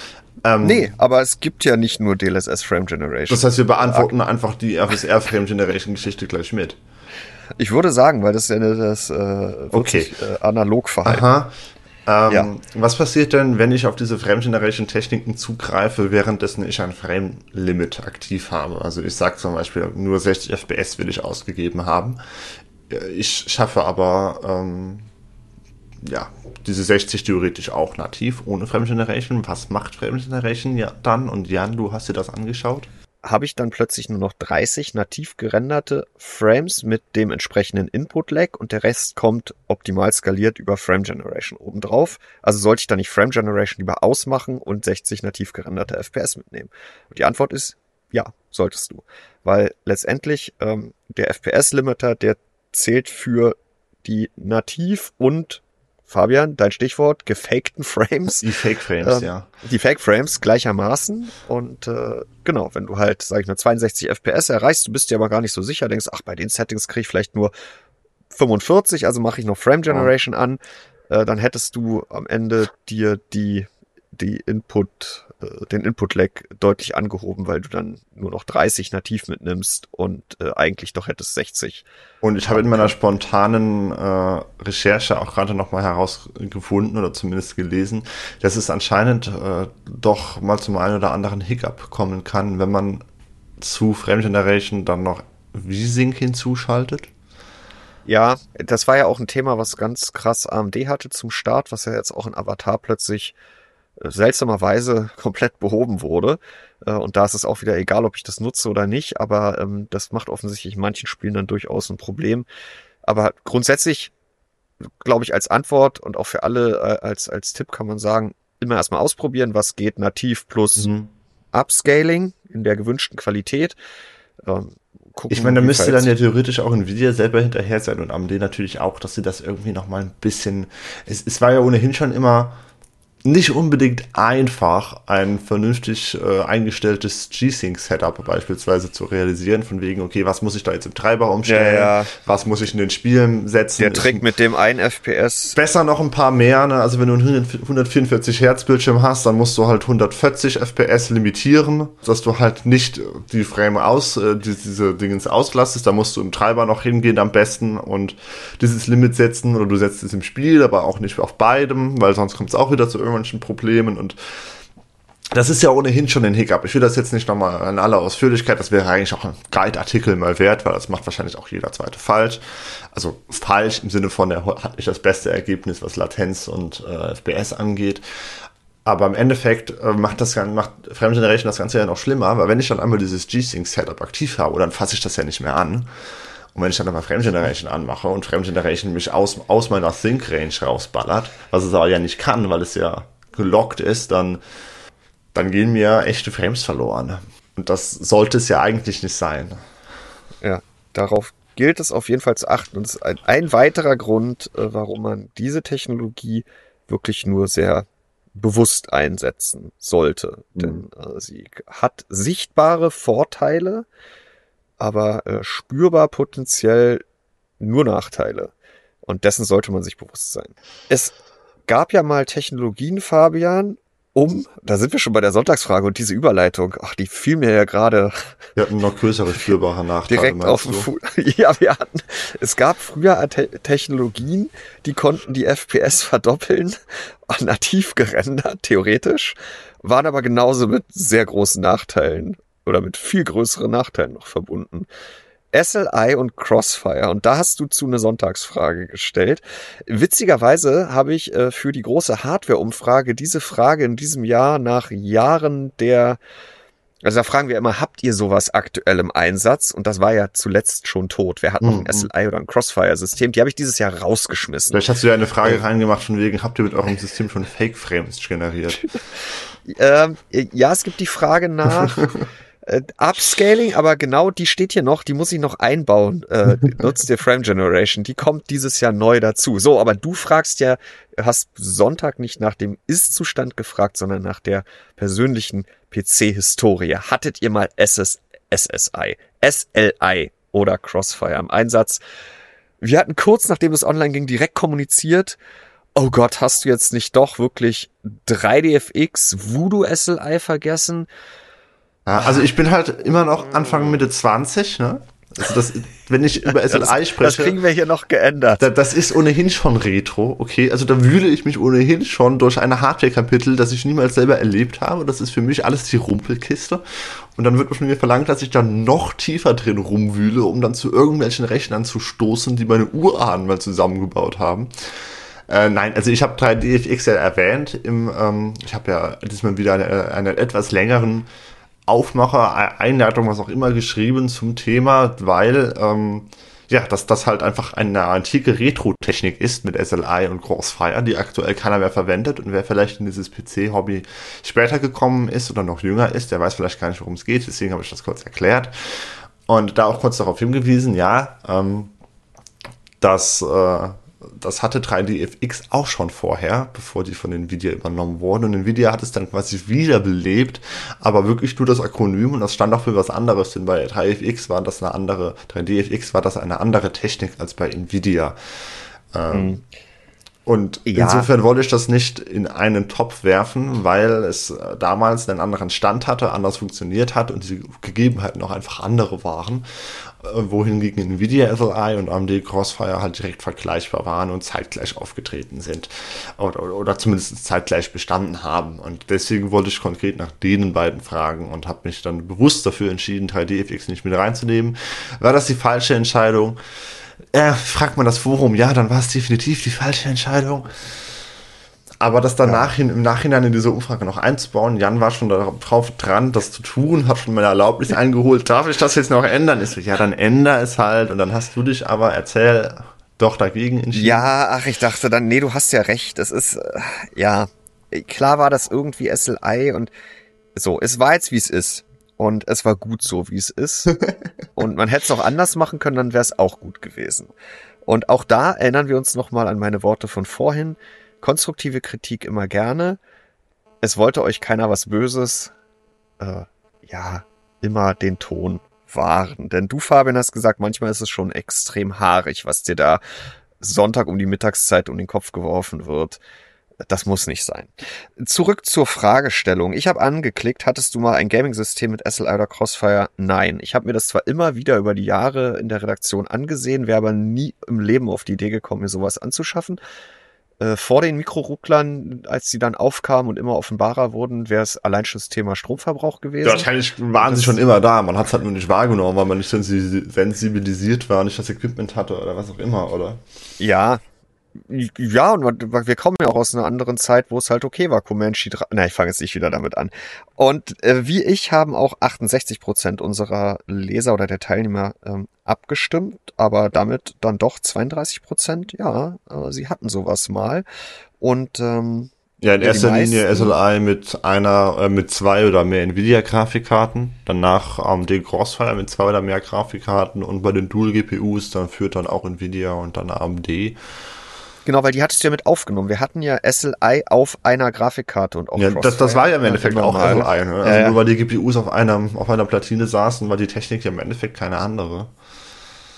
Ähm, nee, aber es gibt ja nicht nur DLSS Frame Generation. Das heißt, wir beantworten Ak einfach die FSR Frame Generation Geschichte gleich mit. Ich würde sagen, weil das ja das äh, okay. äh, Analogverhalten. Aha. Ähm, ja. Was passiert denn, wenn ich auf diese Frame Generation Techniken zugreife, währenddessen ich ein Frame Limit aktiv habe? Also ich sage zum Beispiel, nur 60 FPS will ich ausgegeben haben. Ich schaffe aber ähm, ja, diese 60 theoretisch auch nativ, ohne Frame Generation. Was macht Frame Generation ja dann? Und Jan, du hast dir das angeschaut? habe ich dann plötzlich nur noch 30 nativ gerenderte Frames mit dem entsprechenden Input-Lag und der Rest kommt optimal skaliert über Frame Generation obendrauf. Also sollte ich da nicht Frame Generation lieber ausmachen und 60 nativ gerenderte FPS mitnehmen? Und die Antwort ist ja, solltest du. Weil letztendlich ähm, der FPS-Limiter, der zählt für die nativ und Fabian, dein Stichwort, gefakten Frames. Die Fake Frames, ähm, ja. Die Fake Frames gleichermaßen. Und äh, genau, wenn du halt, sag ich mal, 62 FPS erreichst, du bist dir aber gar nicht so sicher, denkst, ach, bei den Settings krieg ich vielleicht nur 45, also mache ich noch Frame Generation oh. an, äh, dann hättest du am Ende dir die die Input, den Input-Lag deutlich angehoben, weil du dann nur noch 30 nativ mitnimmst und äh, eigentlich doch hättest 60. Und ich habe in meiner spontanen äh, Recherche auch gerade nochmal herausgefunden oder zumindest gelesen, dass es anscheinend äh, doch mal zum einen oder anderen Hiccup kommen kann, wenn man zu Frame Generation dann noch V-Sync hinzuschaltet. Ja, das war ja auch ein Thema, was ganz krass AMD hatte zum Start, was ja jetzt auch in Avatar plötzlich seltsamerweise komplett behoben wurde. Äh, und da ist es auch wieder egal, ob ich das nutze oder nicht, aber ähm, das macht offensichtlich in manchen Spielen dann durchaus ein Problem. Aber grundsätzlich, glaube ich, als Antwort und auch für alle äh, als, als Tipp kann man sagen, immer erstmal ausprobieren, was geht nativ plus mhm. Upscaling in der gewünschten Qualität. Ähm, gucken, ich meine, da müsste dann ja theoretisch auch Nvidia selber hinterher sein und AMD natürlich auch, dass sie das irgendwie nochmal ein bisschen. Es, es war ja ohnehin schon immer nicht unbedingt einfach, ein vernünftig äh, eingestelltes G-Sync-Setup beispielsweise zu realisieren, von wegen, okay, was muss ich da jetzt im Treiber umstellen, ja, ja. was muss ich in den Spielen setzen. Der Trick mit dem 1 FPS. Besser noch ein paar mehr, ne? also wenn du einen 144 Hertz Bildschirm hast, dann musst du halt 140 FPS limitieren, dass du halt nicht die Frame aus, äh, die, diese Dingens auslastest, da musst du im Treiber noch hingehen am besten und dieses Limit setzen oder du setzt es im Spiel, aber auch nicht auf beidem, weil sonst kommt es auch wieder zu irgendwann manchen Problemen und das ist ja ohnehin schon ein Hiccup. Ich will das jetzt nicht nochmal in aller Ausführlichkeit, das wäre eigentlich auch ein Guide-Artikel mal wert, weil das macht wahrscheinlich auch jeder zweite falsch. Also falsch im Sinne von, er hat nicht das beste Ergebnis, was Latenz und äh, FPS angeht. Aber im Endeffekt äh, macht das macht Frame Generation das Ganze ja noch schlimmer, weil wenn ich dann einmal dieses G-Sync-Setup aktiv habe, dann fasse ich das ja nicht mehr an. Und wenn ich dann einmal Frame Generation anmache und Frame Generation mich aus, aus meiner Sync Range rausballert, was es aber ja nicht kann, weil es ja gelockt ist, dann, dann gehen mir echte Frames verloren. Und das sollte es ja eigentlich nicht sein. Ja, darauf gilt es auf jeden Fall zu achten. Und das ist ein, ein weiterer Grund, äh, warum man diese Technologie wirklich nur sehr bewusst einsetzen sollte. Mhm. Denn äh, sie hat sichtbare Vorteile, aber äh, spürbar potenziell nur Nachteile. Und dessen sollte man sich bewusst sein. Es gab ja mal Technologien, Fabian, um, da sind wir schon bei der Sonntagsfrage und diese Überleitung, ach, die fiel mir ja gerade. Wir hatten noch größere spürbare Nachteile. Direkt auf dem Fu [LAUGHS] Ja, wir hatten, es gab früher Te Technologien, die konnten die FPS verdoppeln, [LAUGHS] nativ gerendert, theoretisch, waren aber genauso mit sehr großen Nachteilen oder mit viel größeren Nachteilen noch verbunden. SLI und Crossfire. Und da hast du zu eine Sonntagsfrage gestellt. Witzigerweise habe ich äh, für die große Hardware-Umfrage diese Frage in diesem Jahr nach Jahren der also da fragen wir immer, habt ihr sowas aktuell im Einsatz? Und das war ja zuletzt schon tot. Wer hat noch ein mhm. SLI oder ein Crossfire-System? Die habe ich dieses Jahr rausgeschmissen. Vielleicht hast du ja eine Frage äh, reingemacht von wegen, habt ihr mit eurem System schon Fake-Frames generiert? [LAUGHS] ähm, ja, es gibt die Frage nach, [LAUGHS] äh, Upscaling, aber genau die steht hier noch, die muss ich noch einbauen. Äh, [LAUGHS] nutzt dir Frame Generation, die kommt dieses Jahr neu dazu. So, aber du fragst ja, hast Sonntag nicht nach dem Ist-Zustand gefragt, sondern nach der persönlichen PC-Historie. Hattet ihr mal SS, SSI, SLI oder Crossfire im Einsatz? Wir hatten kurz nachdem es online ging direkt kommuniziert, oh Gott, hast du jetzt nicht doch wirklich 3DFX Voodoo SLI vergessen? Ja, also ich bin halt immer noch Anfang Mitte 20, ne? Also das, wenn ich über SLI spreche. Das kriegen wir hier noch geändert. Da, das ist ohnehin schon Retro, okay? Also da wühle ich mich ohnehin schon durch eine Hardware-Kapitel, das ich niemals selber erlebt habe. Das ist für mich alles die Rumpelkiste. Und dann wird von mir verlangt, dass ich da noch tiefer drin rumwühle, um dann zu irgendwelchen Rechnern zu stoßen, die meine Urahnen mal zusammengebaut haben. Äh, nein, also ich habe 3DFX ja erwähnt. Im, ähm, ich habe ja diesmal wieder eine, einen etwas längeren Aufmacher, Einleitung, was auch immer geschrieben zum Thema, weil ähm, ja, dass das halt einfach eine antike Retro-Technik ist mit SLI und Crossfire, die aktuell keiner mehr verwendet. Und wer vielleicht in dieses PC-Hobby später gekommen ist oder noch jünger ist, der weiß vielleicht gar nicht, worum es geht, deswegen habe ich das kurz erklärt. Und da auch kurz darauf hingewiesen, ja, ähm, dass äh, das hatte 3DFX auch schon vorher, bevor die von Nvidia übernommen wurden. Und Nvidia hat es dann quasi wiederbelebt, aber wirklich nur das Akronym und das stand auch für was anderes, denn bei 3FX war das eine andere, 3DFX war das eine andere Technik als bei Nvidia. Ähm, mhm. Und ja. insofern wollte ich das nicht in einen Topf werfen, weil es damals einen anderen Stand hatte, anders funktioniert hat und die Gegebenheiten auch einfach andere waren. Äh, wohingegen Nvidia SLI und AMD Crossfire halt direkt vergleichbar waren und zeitgleich aufgetreten sind. Oder, oder zumindest zeitgleich bestanden haben. Und deswegen wollte ich konkret nach denen beiden fragen und habe mich dann bewusst dafür entschieden, 3DFX nicht mit reinzunehmen. War das die falsche Entscheidung? äh, fragt man das Forum, ja, dann war es definitiv die falsche Entscheidung. Aber das danach ja. im Nachhinein in diese Umfrage noch einzubauen, Jan war schon darauf dran, das zu tun, hat schon meine Erlaubnis [LAUGHS] eingeholt, darf ich das jetzt noch ändern? Ist so, ja, dann änder es halt und dann hast du dich aber, erzähl, doch dagegen entschieden. Ja, ach, ich dachte dann, nee, du hast ja recht, es ist, äh, ja, klar war das irgendwie SLI und so, es war jetzt wie es ist. Und es war gut so, wie es ist. [LAUGHS] und man hätte es auch anders machen können, dann wäre es auch gut gewesen. Und auch da erinnern wir uns nochmal an meine Worte von vorhin. Konstruktive Kritik immer gerne. Es wollte euch keiner was Böses. Äh, ja, immer den Ton wahren. Denn du, Fabian, hast gesagt, manchmal ist es schon extrem haarig, was dir da Sonntag um die Mittagszeit um den Kopf geworfen wird. Das muss nicht sein. Zurück zur Fragestellung. Ich habe angeklickt, hattest du mal ein Gaming-System mit SLI oder Crossfire? Nein. Ich habe mir das zwar immer wieder über die Jahre in der Redaktion angesehen, wäre aber nie im Leben auf die Idee gekommen, mir sowas anzuschaffen. Äh, vor den Mikrorucklern, als die dann aufkamen und immer offenbarer wurden, wäre es allein schon das Thema Stromverbrauch gewesen. wahrscheinlich waren sie schon immer da. Man hat es halt nur nicht wahrgenommen, weil man nicht sensibilisiert war, nicht das Equipment hatte oder was auch immer, oder? Ja, ja, und wir kommen ja auch aus einer anderen Zeit, wo es halt okay war, Comanche 3. Na, ich fange jetzt nicht wieder damit an. Und äh, wie ich haben auch 68 Prozent unserer Leser oder der Teilnehmer ähm, abgestimmt, aber damit dann doch 32 Prozent, ja, äh, sie hatten sowas mal. Und ähm, ja, in erster Linie SLI mit einer, äh, mit zwei oder mehr Nvidia-Grafikkarten, danach AMD Crossfire mit zwei oder mehr Grafikkarten und bei den Dual-GPUs, dann führt dann auch Nvidia und dann AMD. Genau, weil die hattest du ja mit aufgenommen. Wir hatten ja SLI auf einer Grafikkarte und auch Ja, das, das war ja im Endeffekt ja, auch SLI. Ne? Also ja, nur weil die GPUs auf einer, auf einer Platine saßen, war die Technik ja im Endeffekt keine andere.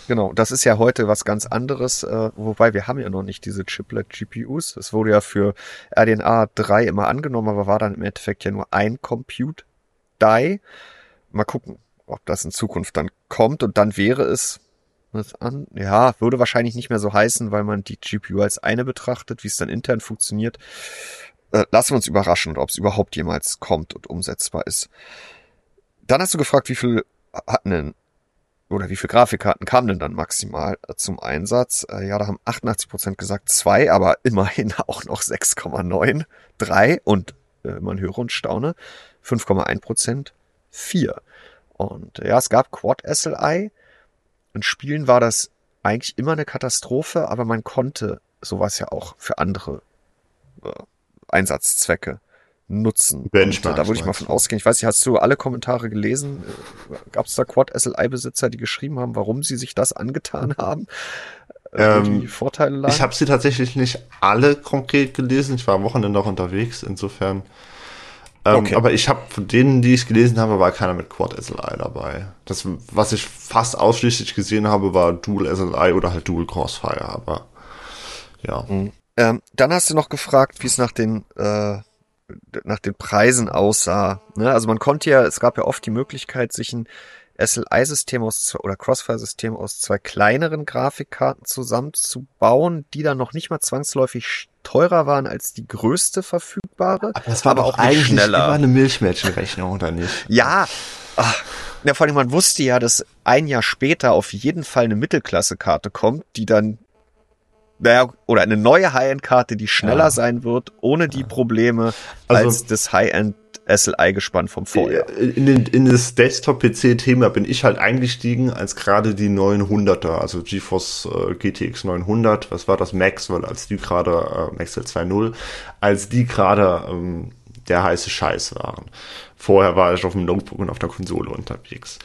Genau, das ist ja heute was ganz anderes, äh, wobei wir haben ja noch nicht diese Chiplet-GPUs. Es wurde ja für RDNA 3 immer angenommen, aber war dann im Endeffekt ja nur ein Compute-Die. Mal gucken, ob das in Zukunft dann kommt und dann wäre es was an. Ja, würde wahrscheinlich nicht mehr so heißen, weil man die GPU als eine betrachtet, wie es dann intern funktioniert. Äh, lassen wir uns überraschen, ob es überhaupt jemals kommt und umsetzbar ist. Dann hast du gefragt, wie viel hatten denn oder wie viel Grafikkarten kamen denn dann maximal äh, zum Einsatz? Äh, ja, da haben 88% gesagt zwei, aber immerhin [LAUGHS] auch noch 6,9, drei und äh, man höre und staune, 5,1% vier. Und ja, es gab Quad SLI, in Spielen war das eigentlich immer eine Katastrophe, aber man konnte sowas ja auch für andere äh, Einsatzzwecke nutzen. Benchmark, da würde ich mal von ausgehen. Ich weiß nicht, hast du alle Kommentare gelesen? Gab es da Quad-SLI-Besitzer, die geschrieben haben, warum sie sich das angetan haben? Äh, ähm, die Vorteile lagen? Ich habe sie tatsächlich nicht alle konkret gelesen. Ich war am Wochenende noch unterwegs, insofern ähm, okay. Aber ich habe von denen, die ich gelesen habe, war keiner mit Quad SLI dabei. Das, was ich fast ausschließlich gesehen habe, war Dual SLI oder halt Dual Crossfire, aber ja. Mhm. Ähm, dann hast du noch gefragt, wie es nach den äh, nach den Preisen aussah. Ne? Also man konnte ja, es gab ja oft die Möglichkeit, sich ein SLI-System aus oder Crossfire-System aus zwei kleineren Grafikkarten zusammenzubauen, die dann noch nicht mal zwangsläufig teurer waren als die größte verfügbare. Aber das war aber auch eigentlich schneller. immer eine Milchmädchenrechnung, oder nicht? [LAUGHS] ja. Ach, ja, vor allem man wusste ja, dass ein Jahr später auf jeden Fall eine Mittelklasse-Karte kommt, die dann naja, oder eine neue High-End-Karte, die schneller ja. sein wird, ohne die Probleme also, als das High-End SLI-Gespann vom Vorjahr. In, den, in das Desktop-PC-Thema bin ich halt eingestiegen, als gerade die 900er, also GeForce äh, GTX 900, was war das, Maxwell, als die gerade, äh, Maxwell 2.0, als die gerade ähm, der heiße Scheiß waren. Vorher war ich auf dem Notebook und auf der Konsole unterwegs.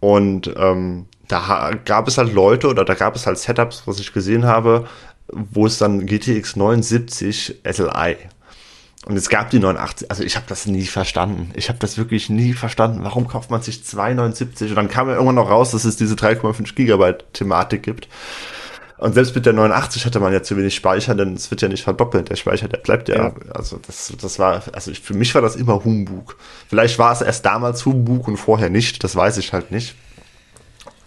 Und ähm, da gab es halt Leute oder da gab es halt Setups, was ich gesehen habe, wo es dann GTX 79 SLI. Und es gab die 89, also ich habe das nie verstanden. Ich habe das wirklich nie verstanden. Warum kauft man sich 279? Und dann kam ja irgendwann noch raus, dass es diese 3,5 Gigabyte Thematik gibt. Und selbst mit der 89 hatte man ja zu wenig Speicher, denn es wird ja nicht verdoppelt. Der Speicher, der bleibt ja. ja. Also das, das war, also ich, für mich war das immer Humbug. Vielleicht war es erst damals Humbug und vorher nicht. Das weiß ich halt nicht.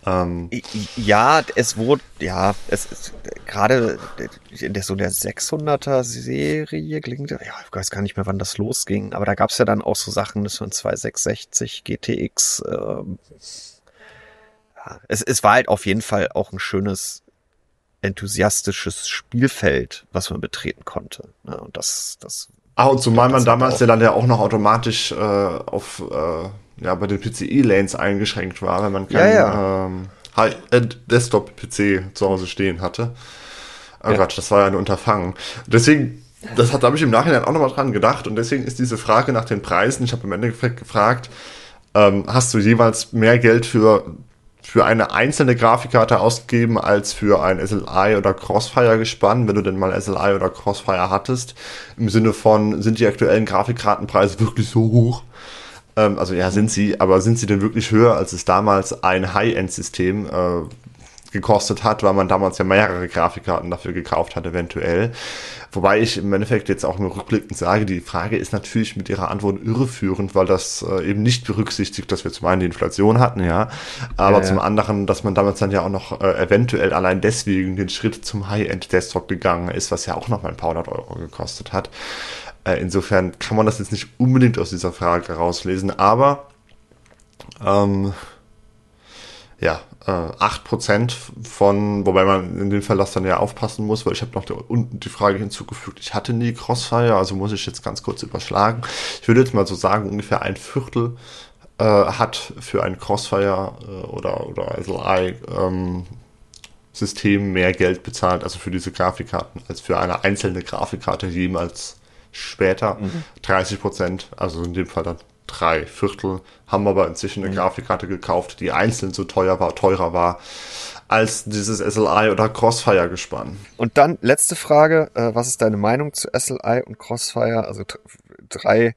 Ähm, ja, es wurde, ja, es ist gerade in der, so der 600er Serie klingt, ja, ich weiß gar nicht mehr, wann das losging, aber da gab es ja dann auch so Sachen, das waren 2660 GTX. Ähm, ja, es, es war halt auf jeden Fall auch ein schönes, enthusiastisches Spielfeld, was man betreten konnte. Ne? Und das, das. Ah, und zumal man damals ja dann ja auch noch automatisch äh, auf äh, ja, bei den PCI-Lanes eingeschränkt war, wenn man keinen ja, ja. ähm, Desktop-PC zu Hause stehen hatte. Oh ja. Gott, das war ja ein Unterfangen. Deswegen, das hat, da habe ich im Nachhinein auch nochmal dran gedacht und deswegen ist diese Frage nach den Preisen, ich habe im Endeffekt gefragt, ähm, hast du jeweils mehr Geld für, für eine einzelne Grafikkarte ausgegeben als für ein SLI oder Crossfire gespannt, wenn du denn mal SLI oder Crossfire hattest? Im Sinne von, sind die aktuellen Grafikkartenpreise wirklich so hoch? Ähm, also ja, sind sie, aber sind sie denn wirklich höher, als es damals ein High-End-System äh, gekostet hat, weil man damals ja mehrere Grafikkarten dafür gekauft hat, eventuell. Wobei ich im Endeffekt jetzt auch im Rückblickend sage, die Frage ist natürlich mit ihrer Antwort irreführend, weil das äh, eben nicht berücksichtigt, dass wir zum einen die Inflation hatten, ja, aber ja, ja. zum anderen, dass man damals dann ja auch noch äh, eventuell allein deswegen den Schritt zum High-End-Desktop gegangen ist, was ja auch noch mal ein paar hundert Euro gekostet hat. Äh, insofern kann man das jetzt nicht unbedingt aus dieser Frage rauslesen, aber ähm, ja, äh, 8% von, wobei man in dem Fall das dann ja aufpassen muss, weil ich habe noch da unten die Frage hinzugefügt, ich hatte nie Crossfire, also muss ich jetzt ganz kurz überschlagen. Ich würde jetzt mal so sagen, ungefähr ein Viertel äh, hat für ein Crossfire äh, oder, oder SLI ähm, System mehr Geld bezahlt, also für diese Grafikkarten, als für eine einzelne Grafikkarte jemals später. Mhm. 30 Prozent, also in dem Fall dann drei Viertel, haben aber inzwischen eine mhm. Grafikkarte gekauft, die einzeln so teuer war, teurer war als dieses SLI oder Crossfire gespann. Und dann letzte Frage, äh, was ist deine Meinung zu SLI und Crossfire? Also drei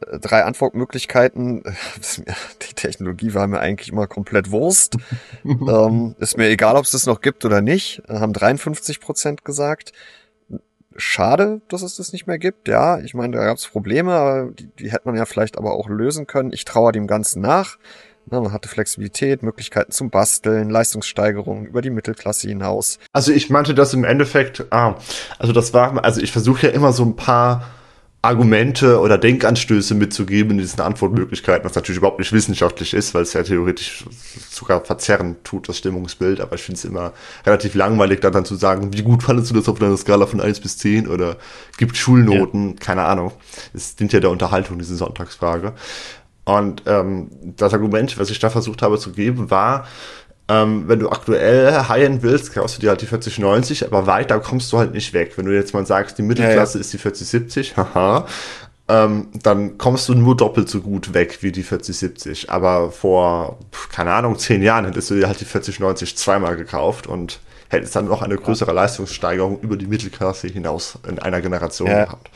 äh, drei Antwortmöglichkeiten. [LAUGHS] Die Technologie war mir eigentlich immer komplett Wurst. [LAUGHS] ähm, ist mir egal, ob es das noch gibt oder nicht. Haben 53 Prozent gesagt schade, dass es das nicht mehr gibt. Ja, ich meine, da gab es Probleme, die, die hätte man ja vielleicht aber auch lösen können. Ich traue dem Ganzen nach. Na, man hatte Flexibilität, Möglichkeiten zum Basteln, Leistungssteigerungen über die Mittelklasse hinaus. Also ich meinte das im Endeffekt, ah, also das war, also ich versuche ja immer so ein paar Argumente oder Denkanstöße mitzugeben in diesen Antwortmöglichkeiten, was natürlich überhaupt nicht wissenschaftlich ist, weil es ja theoretisch sogar verzerren tut, das Stimmungsbild. Aber ich finde es immer relativ langweilig, dann, dann zu sagen, wie gut fandest du das auf einer Skala von 1 bis 10 oder gibt Schulnoten, ja. keine Ahnung. Es dient ja der Unterhaltung, diese Sonntagsfrage. Und ähm, das Argument, was ich da versucht habe zu geben, war, ähm, wenn du aktuell High-End willst, kaufst du dir halt die 4090, aber weiter kommst du halt nicht weg. Wenn du jetzt mal sagst, die Mittelklasse ja, ja. ist die 4070, [LAUGHS] haha, ähm, dann kommst du nur doppelt so gut weg wie die 4070. Aber vor, keine Ahnung, zehn Jahren hättest du dir halt die 4090 zweimal gekauft und hättest dann noch eine größere ja. Leistungssteigerung über die Mittelklasse hinaus in einer Generation gehabt.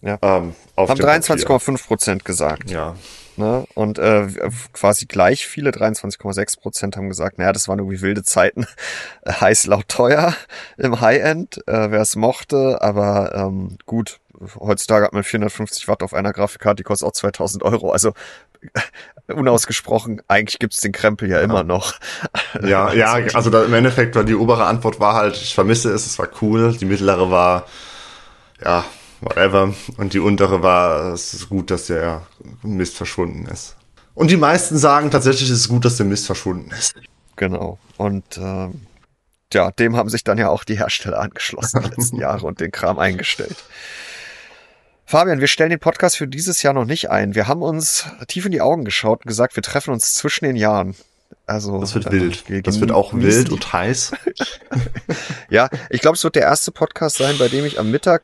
Ja. Ähm, Haben 23,5 Prozent gesagt. Ja. Ne? Und äh, quasi gleich viele, 23,6 Prozent haben gesagt, naja, das waren irgendwie wilde Zeiten, [LAUGHS] heiß, laut, teuer im High-End, äh, wer es mochte, aber ähm, gut, heutzutage hat man 450 Watt auf einer Grafikkarte, die kostet auch 2000 Euro, also [LAUGHS] unausgesprochen, eigentlich gibt's den Krempel ja immer noch. [LAUGHS] Ja, ja, also da, im Endeffekt war die obere Antwort war halt, ich vermisse es, es war cool, die mittlere war, ja, whatever. Und die untere war, es ist gut, dass der Mist verschwunden ist. Und die meisten sagen tatsächlich, es ist gut, dass der Mist verschwunden ist. Genau. Und ähm, ja, dem haben sich dann ja auch die Hersteller angeschlossen die letzten [LAUGHS] Jahre und den Kram eingestellt. Fabian, wir stellen den Podcast für dieses Jahr noch nicht ein. Wir haben uns tief in die Augen geschaut und gesagt, wir treffen uns zwischen den Jahren. Also, das wird äh, wild. Das wird auch wild und heiß. [LAUGHS] ja, ich glaube, es wird der erste Podcast sein, bei dem ich am Mittag,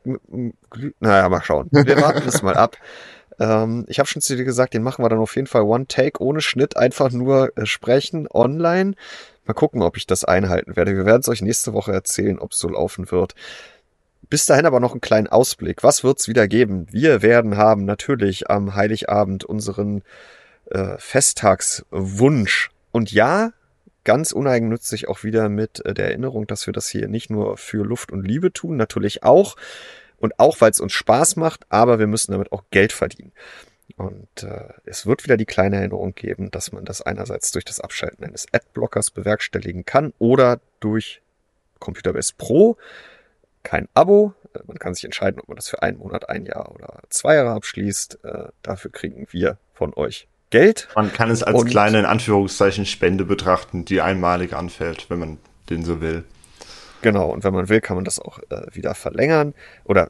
naja, mal schauen. Wir warten es mal ab. [LAUGHS] Ähm, ich habe schon zu dir gesagt, den machen wir dann auf jeden Fall One Take ohne Schnitt, einfach nur äh, sprechen online. Mal gucken, ob ich das einhalten werde. Wir werden es euch nächste Woche erzählen, ob es so laufen wird. Bis dahin aber noch einen kleinen Ausblick. Was wird's wieder geben? Wir werden haben natürlich am Heiligabend unseren äh, Festtagswunsch. Und ja, ganz uneigennützig auch wieder mit äh, der Erinnerung, dass wir das hier nicht nur für Luft und Liebe tun, natürlich auch. Und auch, weil es uns Spaß macht, aber wir müssen damit auch Geld verdienen. Und äh, es wird wieder die kleine Erinnerung geben, dass man das einerseits durch das Abschalten eines Adblockers bewerkstelligen kann oder durch Computerbase Pro kein Abo. Äh, man kann sich entscheiden, ob man das für einen Monat, ein Jahr oder zwei Jahre abschließt. Äh, dafür kriegen wir von euch Geld. Man kann es als kleine, in Anführungszeichen, Spende betrachten, die einmalig anfällt, wenn man den so will. Genau, und wenn man will, kann man das auch äh, wieder verlängern oder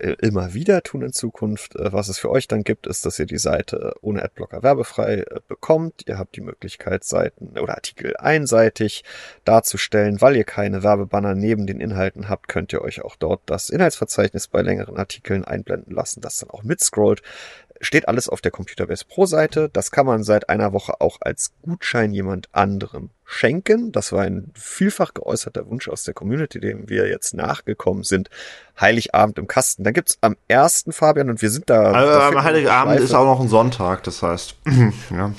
äh, immer wieder tun in Zukunft. Äh, was es für euch dann gibt, ist, dass ihr die Seite ohne Adblocker werbefrei äh, bekommt. Ihr habt die Möglichkeit, Seiten oder Artikel einseitig darzustellen. Weil ihr keine Werbebanner neben den Inhalten habt, könnt ihr euch auch dort das Inhaltsverzeichnis bei längeren Artikeln einblenden lassen, das dann auch mitscrollt. Steht alles auf der Computerbase Pro Seite. Das kann man seit einer Woche auch als Gutschein jemand anderem schenken. Das war ein vielfach geäußerter Wunsch aus der Community, dem wir jetzt nachgekommen sind. Heiligabend im Kasten. Da gibt's am ersten Fabian und wir sind da. Also am Heiligabend ist auch noch ein Sonntag, das heißt. [CLEARS THROAT] ja.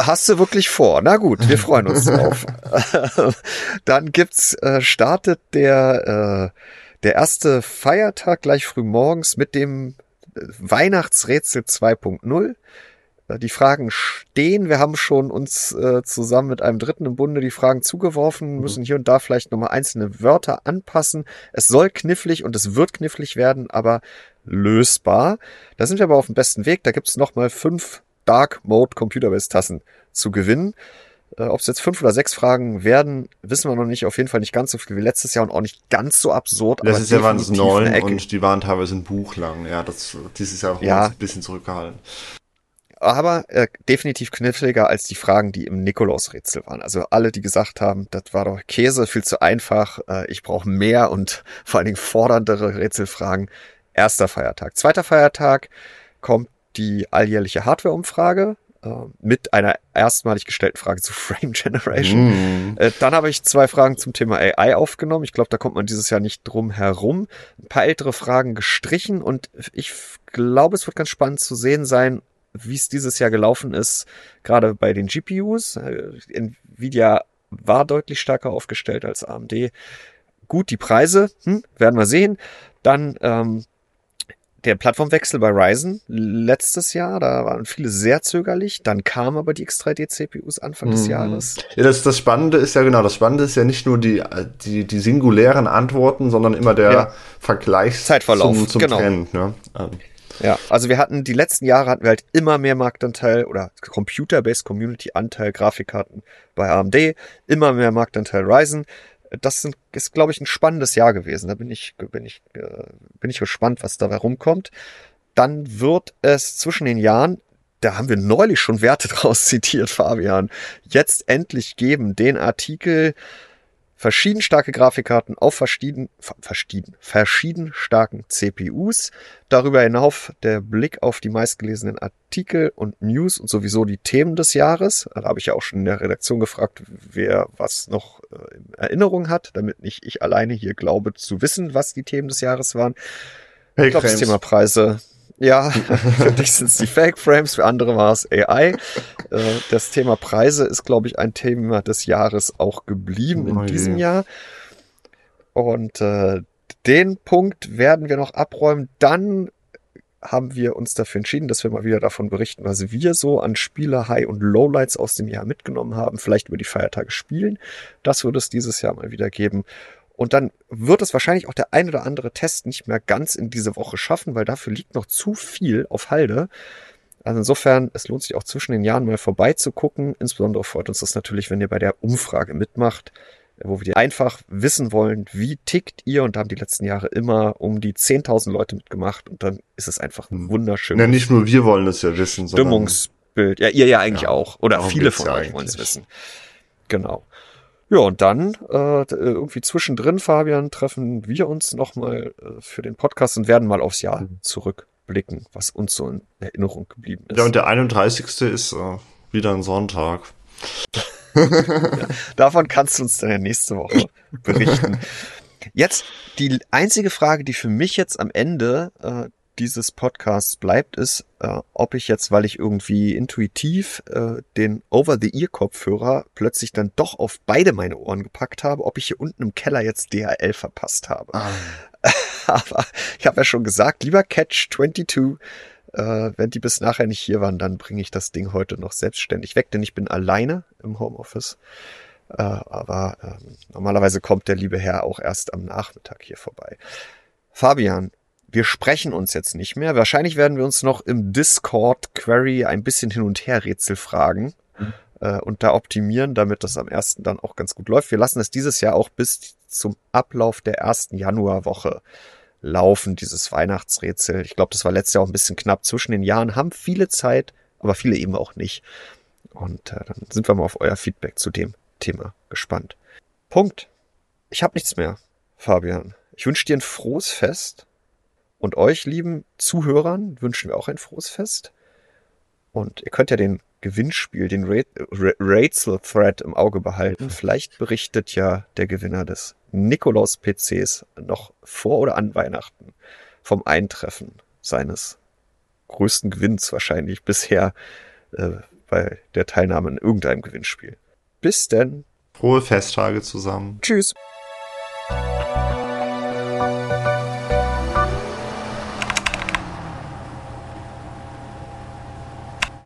Hast du wirklich vor? Na gut, wir freuen uns drauf. [LAUGHS] Dann gibt's, äh, startet der, äh, der erste Feiertag gleich früh morgens mit dem Weihnachtsrätsel 2.0. Äh, die Fragen stehen. Wir haben schon uns äh, zusammen mit einem Dritten im Bunde die Fragen zugeworfen, mhm. müssen hier und da vielleicht nochmal einzelne Wörter anpassen. Es soll knifflig und es wird knifflig werden, aber lösbar. Da sind wir aber auf dem besten Weg. Da gibt's nochmal fünf Dark Mode Computerbase Tassen zu gewinnen. Äh, Ob es jetzt fünf oder sechs Fragen werden, wissen wir noch nicht. Auf jeden Fall nicht ganz so viel wie letztes Jahr und auch nicht ganz so absurd. Letztes Jahr waren es neun und die waren teilweise ein Buch lang. Ja, das dieses Jahr ja. ein bisschen zurückgehalten. Aber äh, definitiv kniffliger als die Fragen, die im Nikolausrätsel waren. Also alle, die gesagt haben, das war doch Käse, viel zu einfach, äh, ich brauche mehr und [LAUGHS] vor allen Dingen forderndere Rätselfragen. Erster Feiertag. Zweiter Feiertag kommt die alljährliche Hardware-Umfrage mit einer erstmalig gestellten Frage zu [LAUGHS] Frame Generation. Mm. Äh, dann habe ich zwei Fragen zum Thema AI aufgenommen. Ich glaube, da kommt man dieses Jahr nicht drum herum. Ein paar ältere Fragen gestrichen und ich glaube, es wird ganz spannend zu sehen sein, wie es dieses Jahr gelaufen ist, gerade bei den GPUs. Äh, Nvidia war deutlich stärker aufgestellt als AMD. Gut, die Preise, hm, werden wir sehen. Dann ähm, der Plattformwechsel bei Ryzen letztes Jahr, da waren viele sehr zögerlich. Dann kamen aber die X3D-CPUs Anfang mhm. des Jahres. Ja, das, das Spannende ist ja genau, das Spannende ist ja nicht nur die, die, die singulären Antworten, sondern immer der ja. Vergleich Zeitverlauf. zum, zum genau. Trend. Ne? Ähm. Ja, also wir hatten die letzten Jahre hatten wir halt immer mehr Marktanteil oder Computer-Based Community Anteil Grafikkarten bei AMD, immer mehr Marktanteil Ryzen das sind, ist, glaube ich, ein spannendes Jahr gewesen. Da bin ich, bin ich, äh, bin ich gespannt, was dabei rumkommt. Dann wird es zwischen den Jahren, da haben wir neulich schon Werte [LAUGHS] draus zitiert, Fabian, jetzt endlich geben den Artikel verschieden starke Grafikkarten auf verschieden, verschieden, verschieden starken CPUs. Darüber hinaus der Blick auf die meistgelesenen Artikel und News und sowieso die Themen des Jahres. Da habe ich ja auch schon in der Redaktion gefragt, wer was noch äh, in Erinnerung hat, damit nicht ich alleine hier glaube zu wissen, was die Themen des Jahres waren. Hey, ich glaube, das Thema Preise, ja, [LAUGHS] [LAUGHS] für dich sind es die Fake Frames, für andere war es AI. Äh, das Thema Preise ist, glaube ich, ein Thema des Jahres auch geblieben in oh diesem Jahr. Und äh, den Punkt werden wir noch abräumen. Dann haben wir uns dafür entschieden, dass wir mal wieder davon berichten, was wir so an Spieler High- und Lowlights aus dem Jahr mitgenommen haben, vielleicht über die Feiertage spielen. Das wird es dieses Jahr mal wieder geben. Und dann wird es wahrscheinlich auch der ein oder andere Test nicht mehr ganz in diese Woche schaffen, weil dafür liegt noch zu viel auf Halde. Also insofern, es lohnt sich auch zwischen den Jahren mal vorbeizugucken. Insbesondere freut uns das natürlich, wenn ihr bei der Umfrage mitmacht. wo wir einfach wissen wollen, wie tickt ihr und da haben die letzten Jahre immer um die 10.000 Leute mitgemacht und dann ist es einfach ein hm. wunderschön. Ja, nicht nur wir wollen es ja wissen, sondern Stimmungsbild. Ja, ihr ja eigentlich ja, auch. Oder viele von euch wollen es wissen. Genau. Ja, und dann äh, irgendwie zwischendrin, Fabian, treffen wir uns nochmal äh, für den Podcast und werden mal aufs Jahr mhm. zurückblicken, was uns so in Erinnerung geblieben ist. Ja, und der 31. ist äh, wieder ein Sonntag. ja, [LAUGHS] davon kannst du uns dann ja nächste Woche berichten. [LAUGHS] Jetzt die einzige Frage, die für mich jetzt am Ende äh, dieses Podcasts bleibt, ist, äh, ob ich jetzt, weil ich irgendwie intuitiv äh, den Over-the-Ear-Kopfhörer plötzlich dann doch auf beide meine Ohren gepackt habe, ob ich hier unten im Keller jetzt DHL verpasst habe. Ah. [LAUGHS] Aber ich habe ja schon gesagt, lieber Catch 22, äh, wenn die bis nachher nicht hier waren, dann bringe ich das Ding heute noch selbstständig weg, denn ich bin alleine im Homeoffice. Äh, aber äh, normalerweise kommt der liebe Herr auch erst am Nachmittag hier vorbei. Fabian, wir sprechen uns jetzt nicht mehr. Wahrscheinlich werden wir uns noch im Discord-Query ein bisschen hin und her Rätsel fragen mhm. äh, und da optimieren, damit das am ersten dann auch ganz gut läuft. Wir lassen es dieses Jahr auch bis zum Ablauf der ersten Januarwoche laufen, dieses Weihnachtsrätsel. Ich glaube, das war letztes Jahr auch ein bisschen knapp zwischen den Jahren, haben viele Zeit, aber viele eben auch nicht. Und äh, dann sind wir mal auf euer Feedback zu dem Thema gespannt. Punkt. Ich habe nichts mehr, Fabian. Ich wünsche dir ein frohes Fest und euch, lieben Zuhörern, wünschen wir auch ein frohes Fest. Und ihr könnt ja den Gewinnspiel, den Rätsel-Thread im Auge behalten. Vielleicht berichtet ja der Gewinner des Nikolaus-PCs noch vor oder an Weihnachten vom Eintreffen seines größten Gewinns wahrscheinlich bisher äh, bei der Teilnahme in irgendeinem Gewinnspiel. Bis denn. Frohe Festtage zusammen. Tschüss.